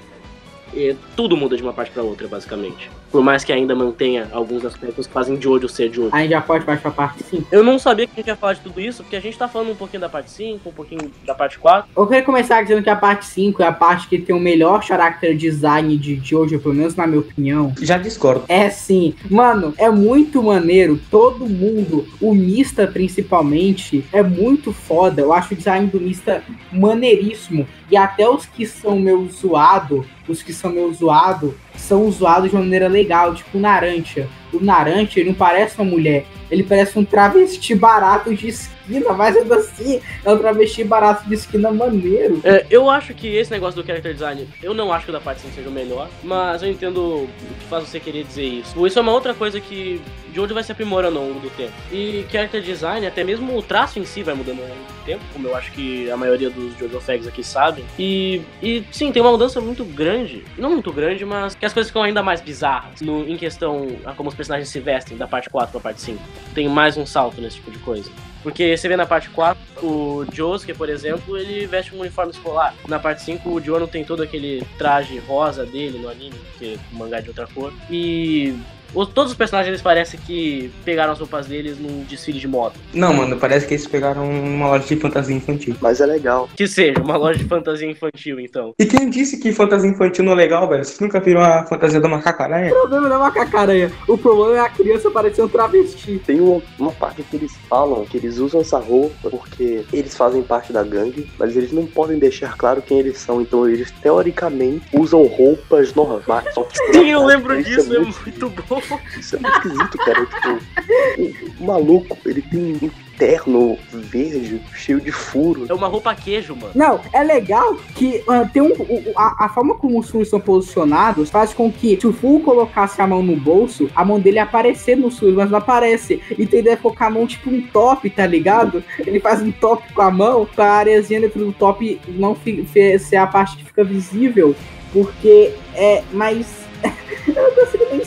E tudo muda de uma parte pra outra, basicamente. Por mais que ainda mantenha alguns aspectos que fazem de Jojo ser Jojo. A gente já pode partir pra parte 5. Eu não sabia que a gente ia falar de tudo isso, porque a gente tá falando um pouquinho da parte 5, um pouquinho da parte 4. Eu queria começar dizendo que a parte 5 é a parte que tem o melhor character design de Jojo, pelo menos na minha opinião. Já discordo. É sim. Mano, é muito maneiro. Todo mundo, o Mista principalmente, é muito foda. Eu acho o design do Mista maneiríssimo. E até os que são meio zoado, os que são meio zoado, são zoados de uma maneira legal, tipo o Narantia. O Narantia, ele não parece uma mulher, ele parece um travesti barato de esquina, mas ainda assim é um travesti barato de esquina maneiro. É, eu acho que esse negócio do character design, eu não acho que o da 5 seja o melhor, mas eu entendo o que faz você querer dizer isso. Isso é uma outra coisa que Jojo vai se aprimorando ao longo do tempo. E character design, até mesmo o traço em si vai mudando ao longo do tempo, como eu acho que a maioria dos Jojo Fags aqui sabem. E, e sim, tem uma mudança muito grande, não muito grande, mas que as coisas ficam ainda mais bizarras no, em questão a como os personagens se vestem da parte 4 pra parte 5. Tem mais um salto nesse tipo de coisa. Porque você vê na parte 4, o Josuke, por exemplo, ele veste um uniforme escolar. Na parte 5, o Jono tem todo aquele traje rosa dele no anime, que o mangá é de outra cor. E os- todos os personagens eles parecem que pegaram as roupas deles num desfile de moda. Não, mano, parece que eles pegaram uma loja de fantasia infantil. Mas é legal. Que seja, uma loja de fantasia infantil, então. E quem disse que fantasia infantil não é legal, velho? Vocês nunca viram a fantasia da macaca-aranha? O problema não é macacaranha, o problema é a criança parecer um travesti. Tem uma, uma parte que eles falam que eles usam essa roupa porque eles fazem parte da gangue, mas eles não podem deixar claro quem eles são. Então eles, teoricamente, usam roupas normais. Sim, (laughs) eu lembro isso disso, É é muito, muito bom. Isso é muito esquisito, cara. Tipo, o, maluco, ele tem um terno verde, cheio de furo. É uma roupa queijo, mano. Não, é legal que ah, tem um, o- a, a forma como os Sus são posicionados faz com que se o Fu colocasse a mão no bolso, a mão dele ia aparecer no Sus, mas não aparece. Então ele deve colocar a mão tipo um top, tá ligado? Ele faz um top com a mão pra areazinha dentro do top não ser a parte que fica visível. Porque é mais. (laughs) Eu não consigo nem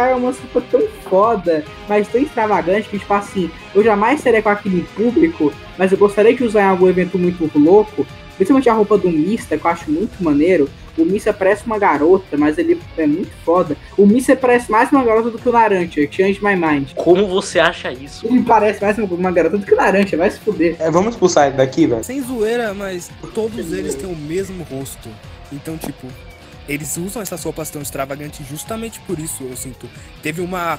é uma roupa tão foda, mas tão extravagante que, tipo assim, eu jamais seria com aquilo em público, mas eu gostaria de usar em algum evento muito louco, principalmente a roupa do Mista, que eu acho muito maneiro. O Mista parece uma garota, mas ele é muito foda. O Mista parece mais uma garota do que o Naranja, Change My Mind. Como você acha isso? Ele parece mais uma, uma garota do que o Naranja, vai se fuder. É, vamos expulsar ele daqui, velho. Sem zoeira, mas todos eles têm o mesmo rosto. Então, tipo, eles usam essas roupas tão extravagantes justamente por isso, eu sinto. Teve uma.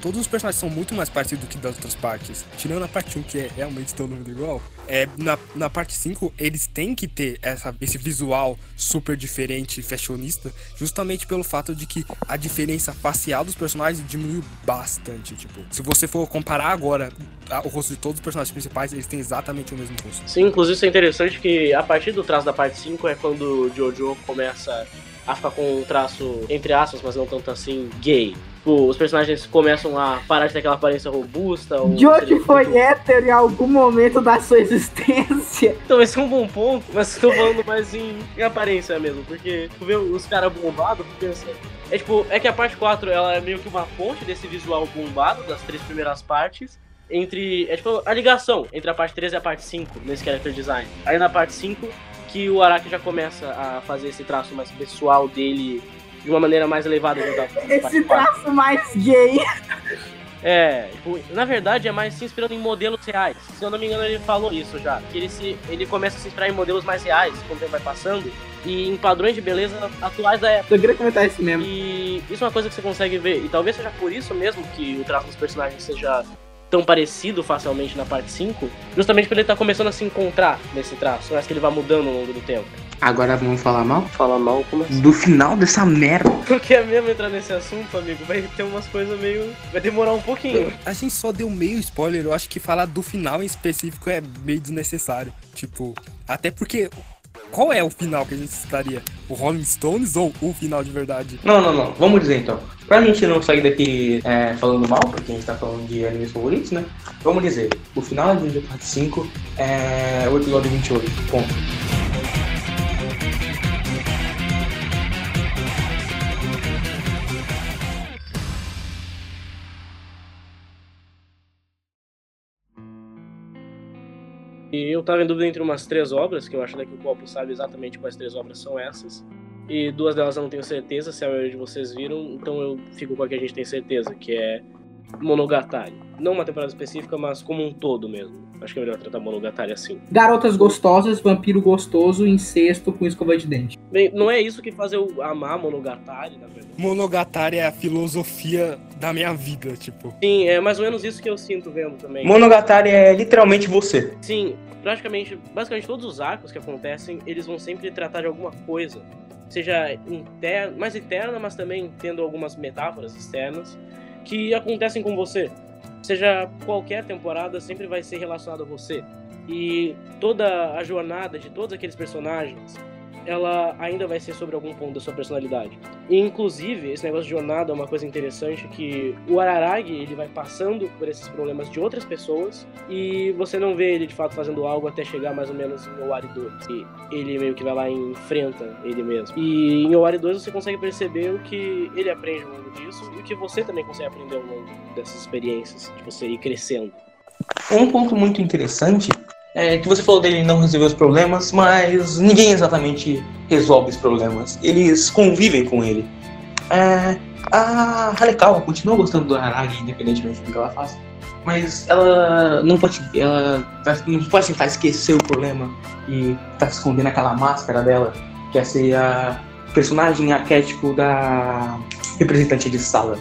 Todos os personagens são muito mais parecidos do que das outras partes. Tirando a parte 1, que é realmente todo mundo igual. É, na, na parte 5, eles têm que ter essa, esse visual super diferente e fashionista, justamente pelo fato de que a diferença facial dos personagens diminuiu bastante. Tipo, se você for comparar agora a- o rosto de todos os personagens principais, eles têm exatamente o mesmo rosto. Sim, inclusive isso é interessante que a partir do traço da parte 5 é quando o Jojo começa a ficar com um traço, entre aspas, mas não tanto assim, gay. Tipo, os personagens começam a parar de ter aquela aparência robusta. ou George serem foi muito- hétero em algum momento da sua existência. Então, esse é um bom ponto, mas tô falando mais em, em aparência mesmo, porque tu vê os caras bombados, tu pensa. É tipo, é que a parte 4 ela é meio que uma ponte desse visual bombado das três primeiras partes. Entre. É tipo a ligação entre a parte 3 e a parte 5 nesse character design. Aí na parte 5 que o Araki já começa a fazer esse traço mais pessoal dele de uma maneira mais elevada Esse 4. traço mais gay. É, tipo, na verdade é mais se inspirando em modelos reais. Se eu não me engano, ele falou isso já. Que ele, se, ele começa a se inspirar em modelos mais reais, quando o tempo vai passando, e em padrões de beleza atuais da época. Eu queria comentar isso mesmo. E isso é uma coisa que você consegue ver. E talvez seja por isso mesmo que o traço dos personagens seja tão parecido facilmente na parte 5, justamente porque ele tá começando a se encontrar nesse traço. Acho que ele vai mudando ao longo do tempo. Agora vamos falar mal? Fala mal, como assim? Do final dessa merda. Porque é mesmo entrar nesse assunto, amigo, vai ter umas coisas meio. Vai demorar um pouquinho. A gente só deu meio spoiler, eu acho que falar do final em específico é meio desnecessário. Tipo, até porque. Qual é o final que a gente estaria? O Rolling Stones ou o final de verdade? Não, não, não. Vamos dizer então. Pra gente não sair daqui é, falando mal, porque a gente tá falando de animes favoritos, né? Vamos dizer, o final de parte 5 é o episódio 28. Ponto. E eu tava em dúvida entre umas três obras, que eu acho até que o Copo sabe exatamente quais três obras são essas. E duas delas eu não tenho certeza se a maioria de vocês viram, então eu fico com a que a gente tem certeza, que é Monogatari. Não uma temporada específica, mas como um todo mesmo. Acho que é melhor tratar Monogatari assim. Garotas gostosas, vampiro gostoso, incesto com escova de dente. Bem, não é isso que faz eu amar Monogatari, na verdade. Monogatari é a filosofia da minha vida, tipo. Sim, é mais ou menos isso que eu sinto vendo também. Monogatari é literalmente você. Sim, praticamente, basicamente todos os arcos que acontecem, eles vão sempre tratar de alguma coisa. Seja interna, mais interna, mas também tendo algumas metáforas externas que acontecem com você. Seja qualquer temporada, sempre vai ser relacionado a você. E toda a jornada de todos aqueles personagens, ela ainda vai ser sobre algum ponto da sua personalidade. E, inclusive, esse negócio de jornada é uma coisa interessante que o Araragi, ele vai passando por esses problemas de outras pessoas e você não vê ele, de fato, fazendo algo até chegar mais ou menos em Owari 2. E ele meio que vai lá e enfrenta ele mesmo. E em Owari 2 você consegue perceber o que ele aprende ao longo disso e o que você também consegue aprender ao longo dessas experiências, de você ir crescendo. Um ponto muito interessante é que você falou dele não resolver os problemas, mas ninguém exatamente resolve os problemas. Eles convivem com ele. É, a Halekawa continua gostando do Aragi, independentemente do que ela faça. Mas ela não pode, ela não pode tentar esquecer o problema e tá escondendo aquela máscara dela, que é ser a personagem arquétipo da representante de sala.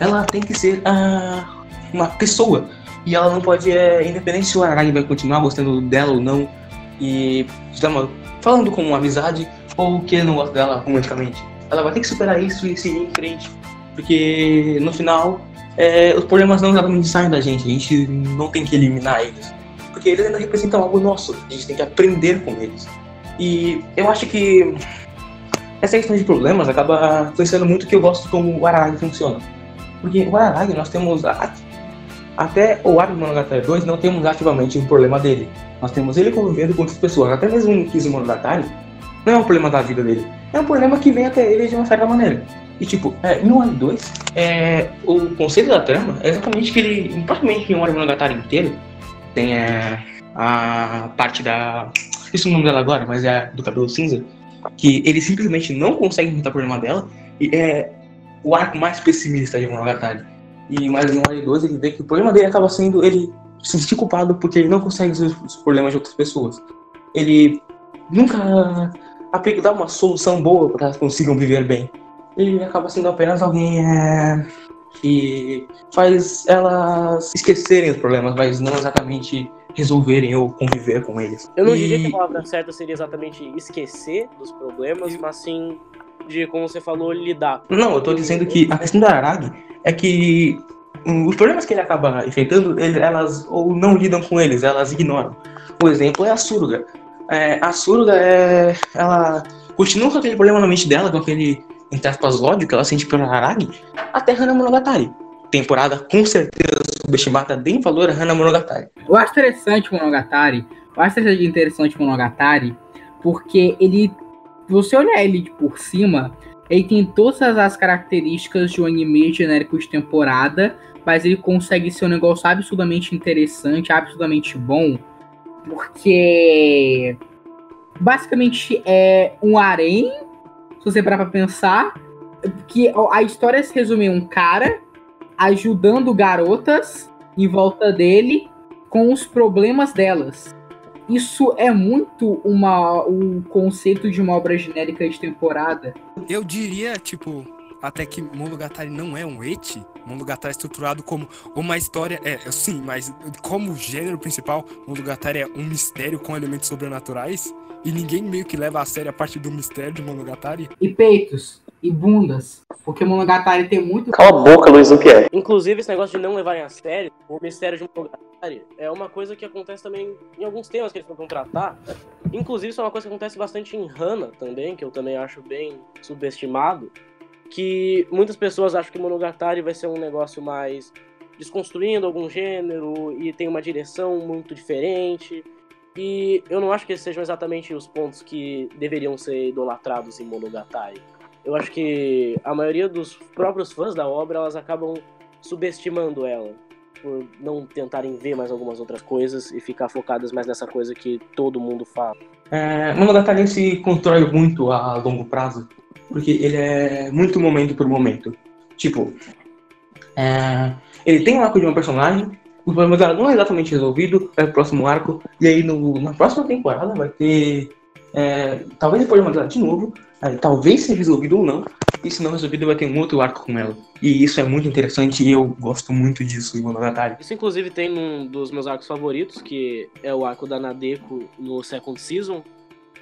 Ela tem que ser a, uma pessoa e ela não pode, é, independente se o Aragi vai continuar gostando dela ou não, e falando como uma amizade, ou que ele não gosta dela romanticamente. Ela vai ter que superar isso e seguir em frente, porque no final é, os problemas não exatamente saem da gente, a gente não tem que eliminar eles, porque eles ainda representam algo nosso, a gente tem que aprender com eles. E eu acho que essa questão de problemas acaba influenciando muito que eu gosto como o Araragi funciona. Porque o Araragi nós temos a até o Ari Monogatari 2 não temos ativamente um problema dele. Nós temos ele convivendo com outras pessoas. Até mesmo no Kizu Monogatari não é um problema da vida dele. É um problema que vem até ele de uma certa maneira. E tipo, é, no Ari 2, é, o conceito da trama é exatamente que ele, praticamente em Ari Monogatari inteiro, tem é, a parte da. Esqueci o nome dela agora, mas é do cabelo cinza. Que ele simplesmente não consegue enfrentar o problema dela. E é o arco mais pessimista de Monogatari e mais 1 e 12 ele vê que o problema dele acaba sendo ele se sentir culpado porque ele não consegue resolver os problemas de outras pessoas. Ele nunca dá uma solução boa para que elas consigam viver bem. Ele acaba sendo apenas alguém é, que faz elas esquecerem os problemas, mas não exatamente resolverem ou conviver com eles. Eu não e... diria que a palavra certa seria exatamente esquecer dos problemas, mas sim de, como você falou, lidar. Não, eu tô dizendo que a questão da Arag é que hum, os problemas que ele acaba enfrentando, ele, elas ou não lidam com eles, elas ignoram. O exemplo é a Surga. É, a Surga, é, ela continua com aquele problema na mente dela, com aquele, entre aspas, ódio que ela sente pelo Arag, até Hana Monogatari. Temporada com certeza subestimada, bem valor a Hana Monogatari. Eu acho interessante Monogatari, eu acho interessante Monogatari, porque ele, você olhar ele por cima, ele tem todas as características de um anime genérico de temporada, mas ele consegue ser um negócio absurdamente interessante, absurdamente bom, porque basicamente é um harém, se você parar pra pensar, que a história se resume em um cara ajudando garotas em volta dele com os problemas delas. Isso é muito uma, um conceito de uma obra genérica de temporada. Eu diria, tipo, até que Monogatari não é um eti. Monogatari é estruturado como uma história. É, sim, mas como gênero principal, Monogatari é um mistério com elementos sobrenaturais. E ninguém meio que leva a sério a parte do mistério de Monogatari. E peitos. E bundas. Porque Monogatari tem muito. Cala a boca, Luiz, o que é? Inclusive, esse negócio de não levarem a sério o mistério de Monogatari é uma coisa que acontece também em alguns temas que eles tentam tratar. Inclusive, isso é uma coisa que acontece bastante em Hana também, que eu também acho bem subestimado. Que muitas pessoas acham que Monogatari vai ser um negócio mais desconstruindo algum gênero e tem uma direção muito diferente. E eu não acho que esses sejam exatamente os pontos que deveriam ser idolatrados em Monogatari. Eu acho que a maioria dos próprios fãs da obra, elas acabam subestimando ela. Por não tentarem ver mais algumas outras coisas e ficar focadas mais nessa coisa que todo mundo fala. É, Monogatari se constrói muito a longo prazo, porque ele é muito momento por momento. Tipo, é, ele tem um arco de uma personagem, o problema dela não é exatamente resolvido, é o próximo arco, e aí no, na próxima temporada vai ter. É, talvez depois de dela de novo, aí, talvez seja resolvido ou não, e se não resolvido vai ter um outro arco com ela. E isso é muito interessante e eu gosto muito disso em Monogatari. Isso, inclusive, tem num dos meus arcos favoritos, que é o arco da Nadeko no Second Season.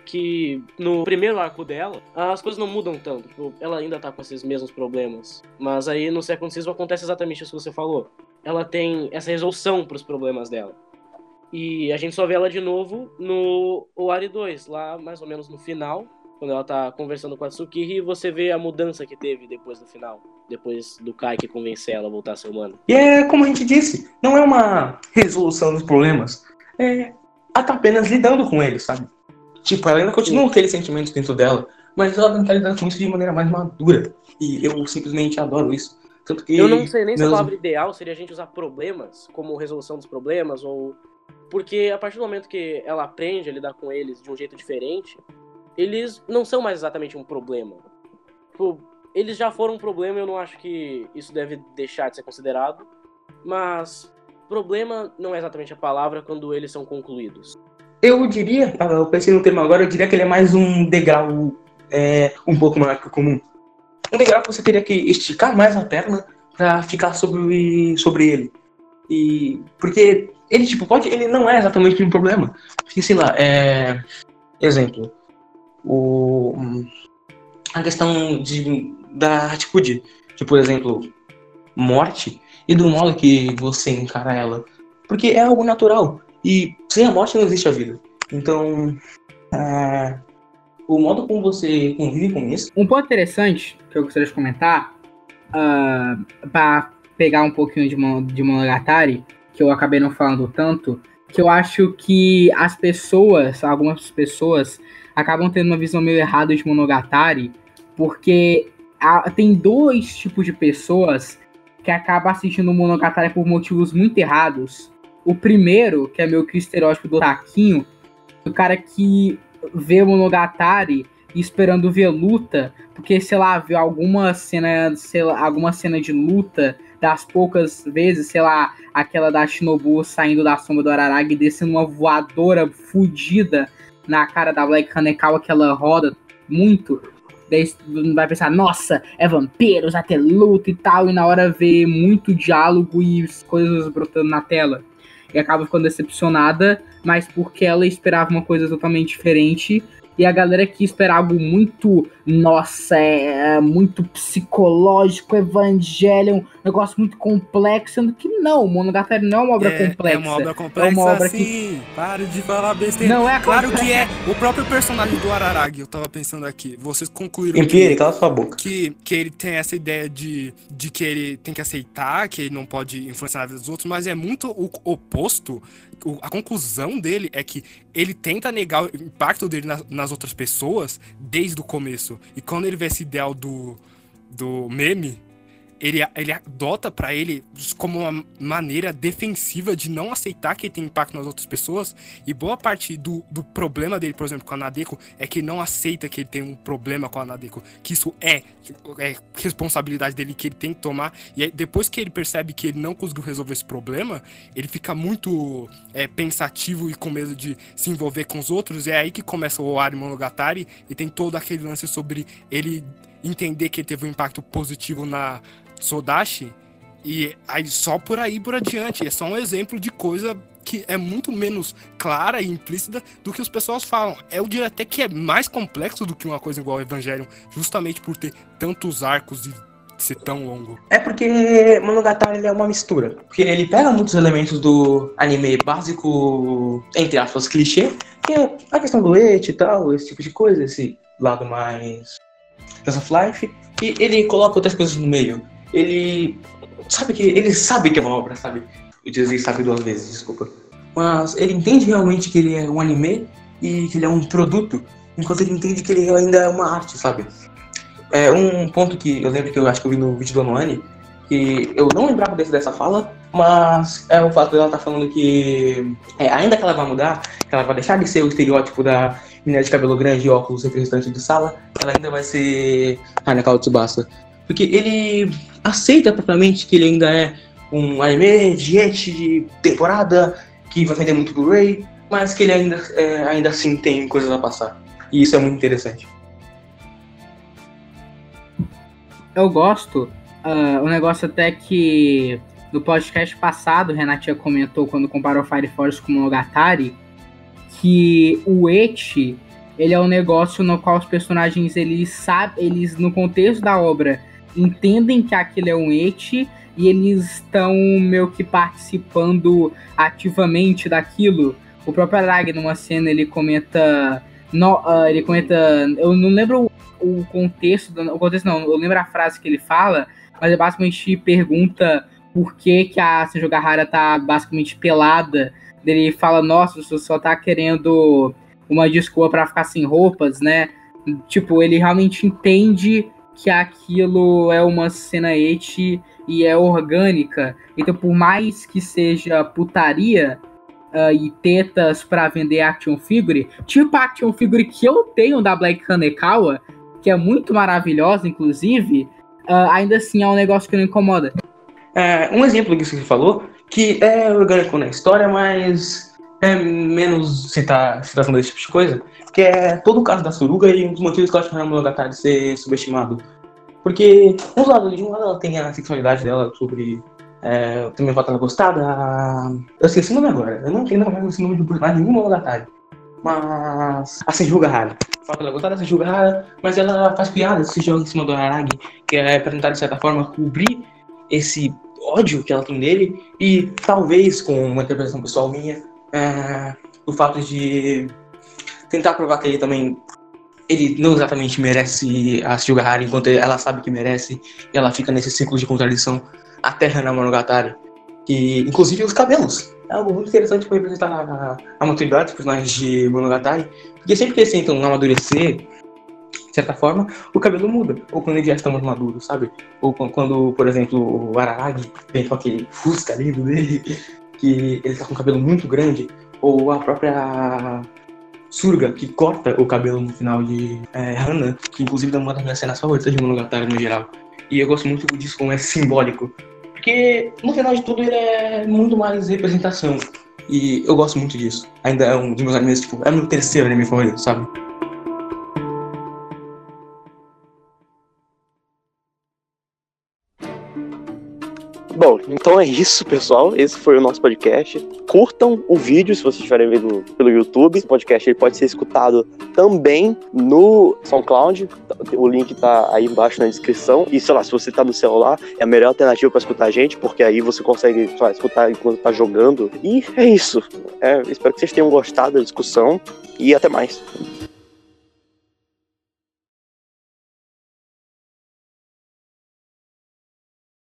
Que no primeiro arco dela, as coisas não mudam tanto. Tipo, ela ainda tá com esses mesmos problemas. Mas aí no Second Season acontece exatamente isso que você falou. Ela tem essa resolução pros problemas dela. E a gente só vê ela de novo no Oari 2, lá mais ou menos no final, quando ela tá conversando com a Tsukiri, e você vê a mudança que teve depois do final. Depois do Kai que convence ela a voltar a ser humana. E é como a gente disse, não é uma resolução dos problemas. É, ela tá apenas lidando com eles, sabe? Tipo, ela ainda continua com aqueles sentimentos dentro dela, mas ela tá lidando com isso de maneira mais madura. E eu simplesmente adoro isso. Tanto que Eu não sei nem se a palavra ideal seria a gente usar problemas como resolução dos problemas, ou. Porque a partir do momento que ela aprende a lidar com eles de um jeito diferente, eles não são mais exatamente um problema. Tipo, eles já foram um problema eu não acho que isso deve deixar de ser considerado. Mas problema não é exatamente a palavra quando eles são concluídos. Eu diria, eu pensei no termo agora, eu diria que ele é mais um degrau é, um pouco maior que o comum. Um degrau que você teria que esticar mais a perna pra ficar sobre, sobre ele. E porque ele tipo pode, ele não é exatamente um problema. Porque sei lá, é exemplo, o a questão de da atitude, de por exemplo, morte e do modo que você encara ela, porque é algo natural. E sem a morte não existe a vida. Então, é, o modo como você convive com isso. Um ponto interessante que eu gostaria de comentar, ah, para pegar um pouquinho de, Mon- de Monogatari, que eu acabei não falando tanto, que eu acho que as pessoas, algumas pessoas, acabam tendo uma visão meio errada de Monogatari, porque há- tem dois tipos de pessoas que acabam assistindo Monogatari por motivos muito errados. O primeiro, que é meio que estereótipo do Taquinho, o cara que vê Monogatari esperando ver luta, porque, sei lá, viu alguma cena, sei lá, alguma cena de luta das poucas vezes, sei lá, aquela da Shinobu saindo da sombra do Araragi e descendo uma voadora fudida na cara da Black Hanekawa que ela roda muito. Daí vai pensar, nossa, é vampiros, ter luta e tal, e na hora vê muito diálogo e coisas brotando na tela. E acaba ficando decepcionada, mas porque ela esperava uma coisa totalmente diferente e a galera que espera algo muito, nossa, é, é muito psicológico, Evangelion, um negócio muito complexo, sendo que não, Monogatari não é uma obra é, complexa. É uma obra complexa, obra sim. Para de falar besteira. Não é Claro complexa. que é. O próprio personagem do Araragi, eu tava pensando aqui. Vocês concluíram Empire, que, cala sua boca. que, que ele tem essa ideia de, de que ele tem que aceitar, que ele não pode influenciar na vida dos outros, mas é muito o oposto. A conclusão dele é que ele tenta negar o impacto dele nas, nas outras pessoas desde o começo. E quando ele vê esse ideal do, do meme, ele, ele adota pra ele como uma maneira defensiva de não aceitar que ele tem impacto nas outras pessoas. E boa parte do, do problema dele, por exemplo, com a Nadeko, é que ele não aceita que ele tem um problema com a Nadeko. Que isso é, é responsabilidade dele que ele tem que tomar. E aí, depois que ele percebe que ele não conseguiu resolver esse problema, ele fica muito é, pensativo e com medo de se envolver com os outros. E é aí que começa o Ori Monogatari e tem todo aquele lance sobre ele entender que ele teve um impacto positivo na Sodashi. E aí só por aí por adiante. É só um exemplo de coisa que é muito menos clara e implícita do que os pessoas falam. Eu diria até que é mais complexo do que uma coisa igual ao Evangelho, justamente por ter tantos arcos e ser tão longo. É porque Monogatari é uma mistura. Porque ele pega muitos elementos do anime básico, entre aspas, clichê, que é a questão do leite e tal, esse tipo de coisa, esse lado mais Life, e ele coloca outras coisas no meio. Ele sabe que ele sabe que é uma obra, sabe? Eu disse sabe duas vezes, desculpa. Mas ele entende realmente que ele é um anime e que ele é um produto, enquanto ele entende que ele ainda é uma arte, sabe? É um ponto que eu lembro que eu acho que eu vi no vídeo do Anuane, que eu não lembrava desse, dessa fala, mas é o fato dela estar tá falando que é, ainda que ela vai mudar, que ela vai deixar de ser o estereótipo da menina de cabelo grande e óculos representante de sala, ela ainda vai ser Hanekao Tsubasa. Porque ele aceita propriamente que ele ainda é um anime de de temporada, que vai vender muito Blu-ray, mas que ele ainda, é, ainda assim tem coisas a passar. E isso é muito interessante. Eu gosto, uh, negócio até que no podcast passado, Renatinha comentou quando comparou Fire Force com Monogatari, que o Eti, ele é um negócio no qual os personagens, eles sabem, eles no contexto da obra, entendem que aquilo é um Eti, e eles estão meio que participando ativamente daquilo. O próprio Arag, numa cena, ele comenta. No, uh, ele comenta. Eu não lembro o, contexto. O contexto não, eu lembro a frase que ele fala, mas ele basicamente pergunta por que, que a Sejogahara tá basicamente pelada. Ele fala, nossa, você só tá querendo uma desculpa para ficar sem roupas, né? Tipo, ele realmente entende que aquilo é uma cena eti e é orgânica. Então, por mais que seja putaria uh, e tetas para vender action figure, tipo a action figure que eu tenho da Black Hanekawa, que é muito maravilhosa, inclusive, uh, ainda assim é um negócio que não incomoda. É, um exemplo disso que você falou, que é orgânico na história, mas é menos citar citação desse tipo de coisa, que é todo o caso da Suruga e um dos motivos que eu acho que o Monogatari ser subestimado porque, um lado, de um lado ela tem a sexualidade dela sobre. É, também volta ela gostada. Eu esqueci o nome agora. Eu não tenho mais esse nome de personagem nenhum Monogatari. Mas. A Senjuga Hara. Falta ela gostar da Senjuga Hara, mas ela faz piadas, se joga em cima do que é pra tentar, de certa forma, cobrir esse ódio que ela tem dele. E talvez, com uma interpretação pessoal minha, é, o fato de tentar provar que ele também ele não exatamente merece a Silgahara enquanto ela sabe que merece, e ela fica nesse ciclo de contradição até Hana Monogatari. E, inclusive os cabelos. É algo muito interessante para representar a, a maturidade dos personagens de Monogatari, porque sempre que eles tentam amadurecer, de certa forma, o cabelo muda. Ou quando eles já estão mais maduros, sabe? Ou quando, por exemplo, o Araragi vem com aquele fusca lindo dele, (laughs) que ele está com o cabelo muito grande, ou a própria Surga, que corta o cabelo no final de é, Hana, que inclusive é uma das minhas cenas favoritas de Monogatari no geral. E eu gosto muito disso como é simbólico. Porque, no final de tudo, ele é muito mais representação. E eu gosto muito disso. Ainda é um dos meus animes, tipo, é meu terceiro anime favorito, sabe? Bom, então é isso, pessoal. Esse foi o nosso podcast. Curtam o vídeo se vocês estiverem vendo pelo YouTube. Esse podcast ele pode ser escutado também no SoundCloud. O link tá aí embaixo na descrição. E sei lá, se você tá no celular, é a melhor alternativa para escutar a gente, porque aí você consegue lá, escutar enquanto tá jogando. E é isso. É, espero que vocês tenham gostado da discussão e até mais.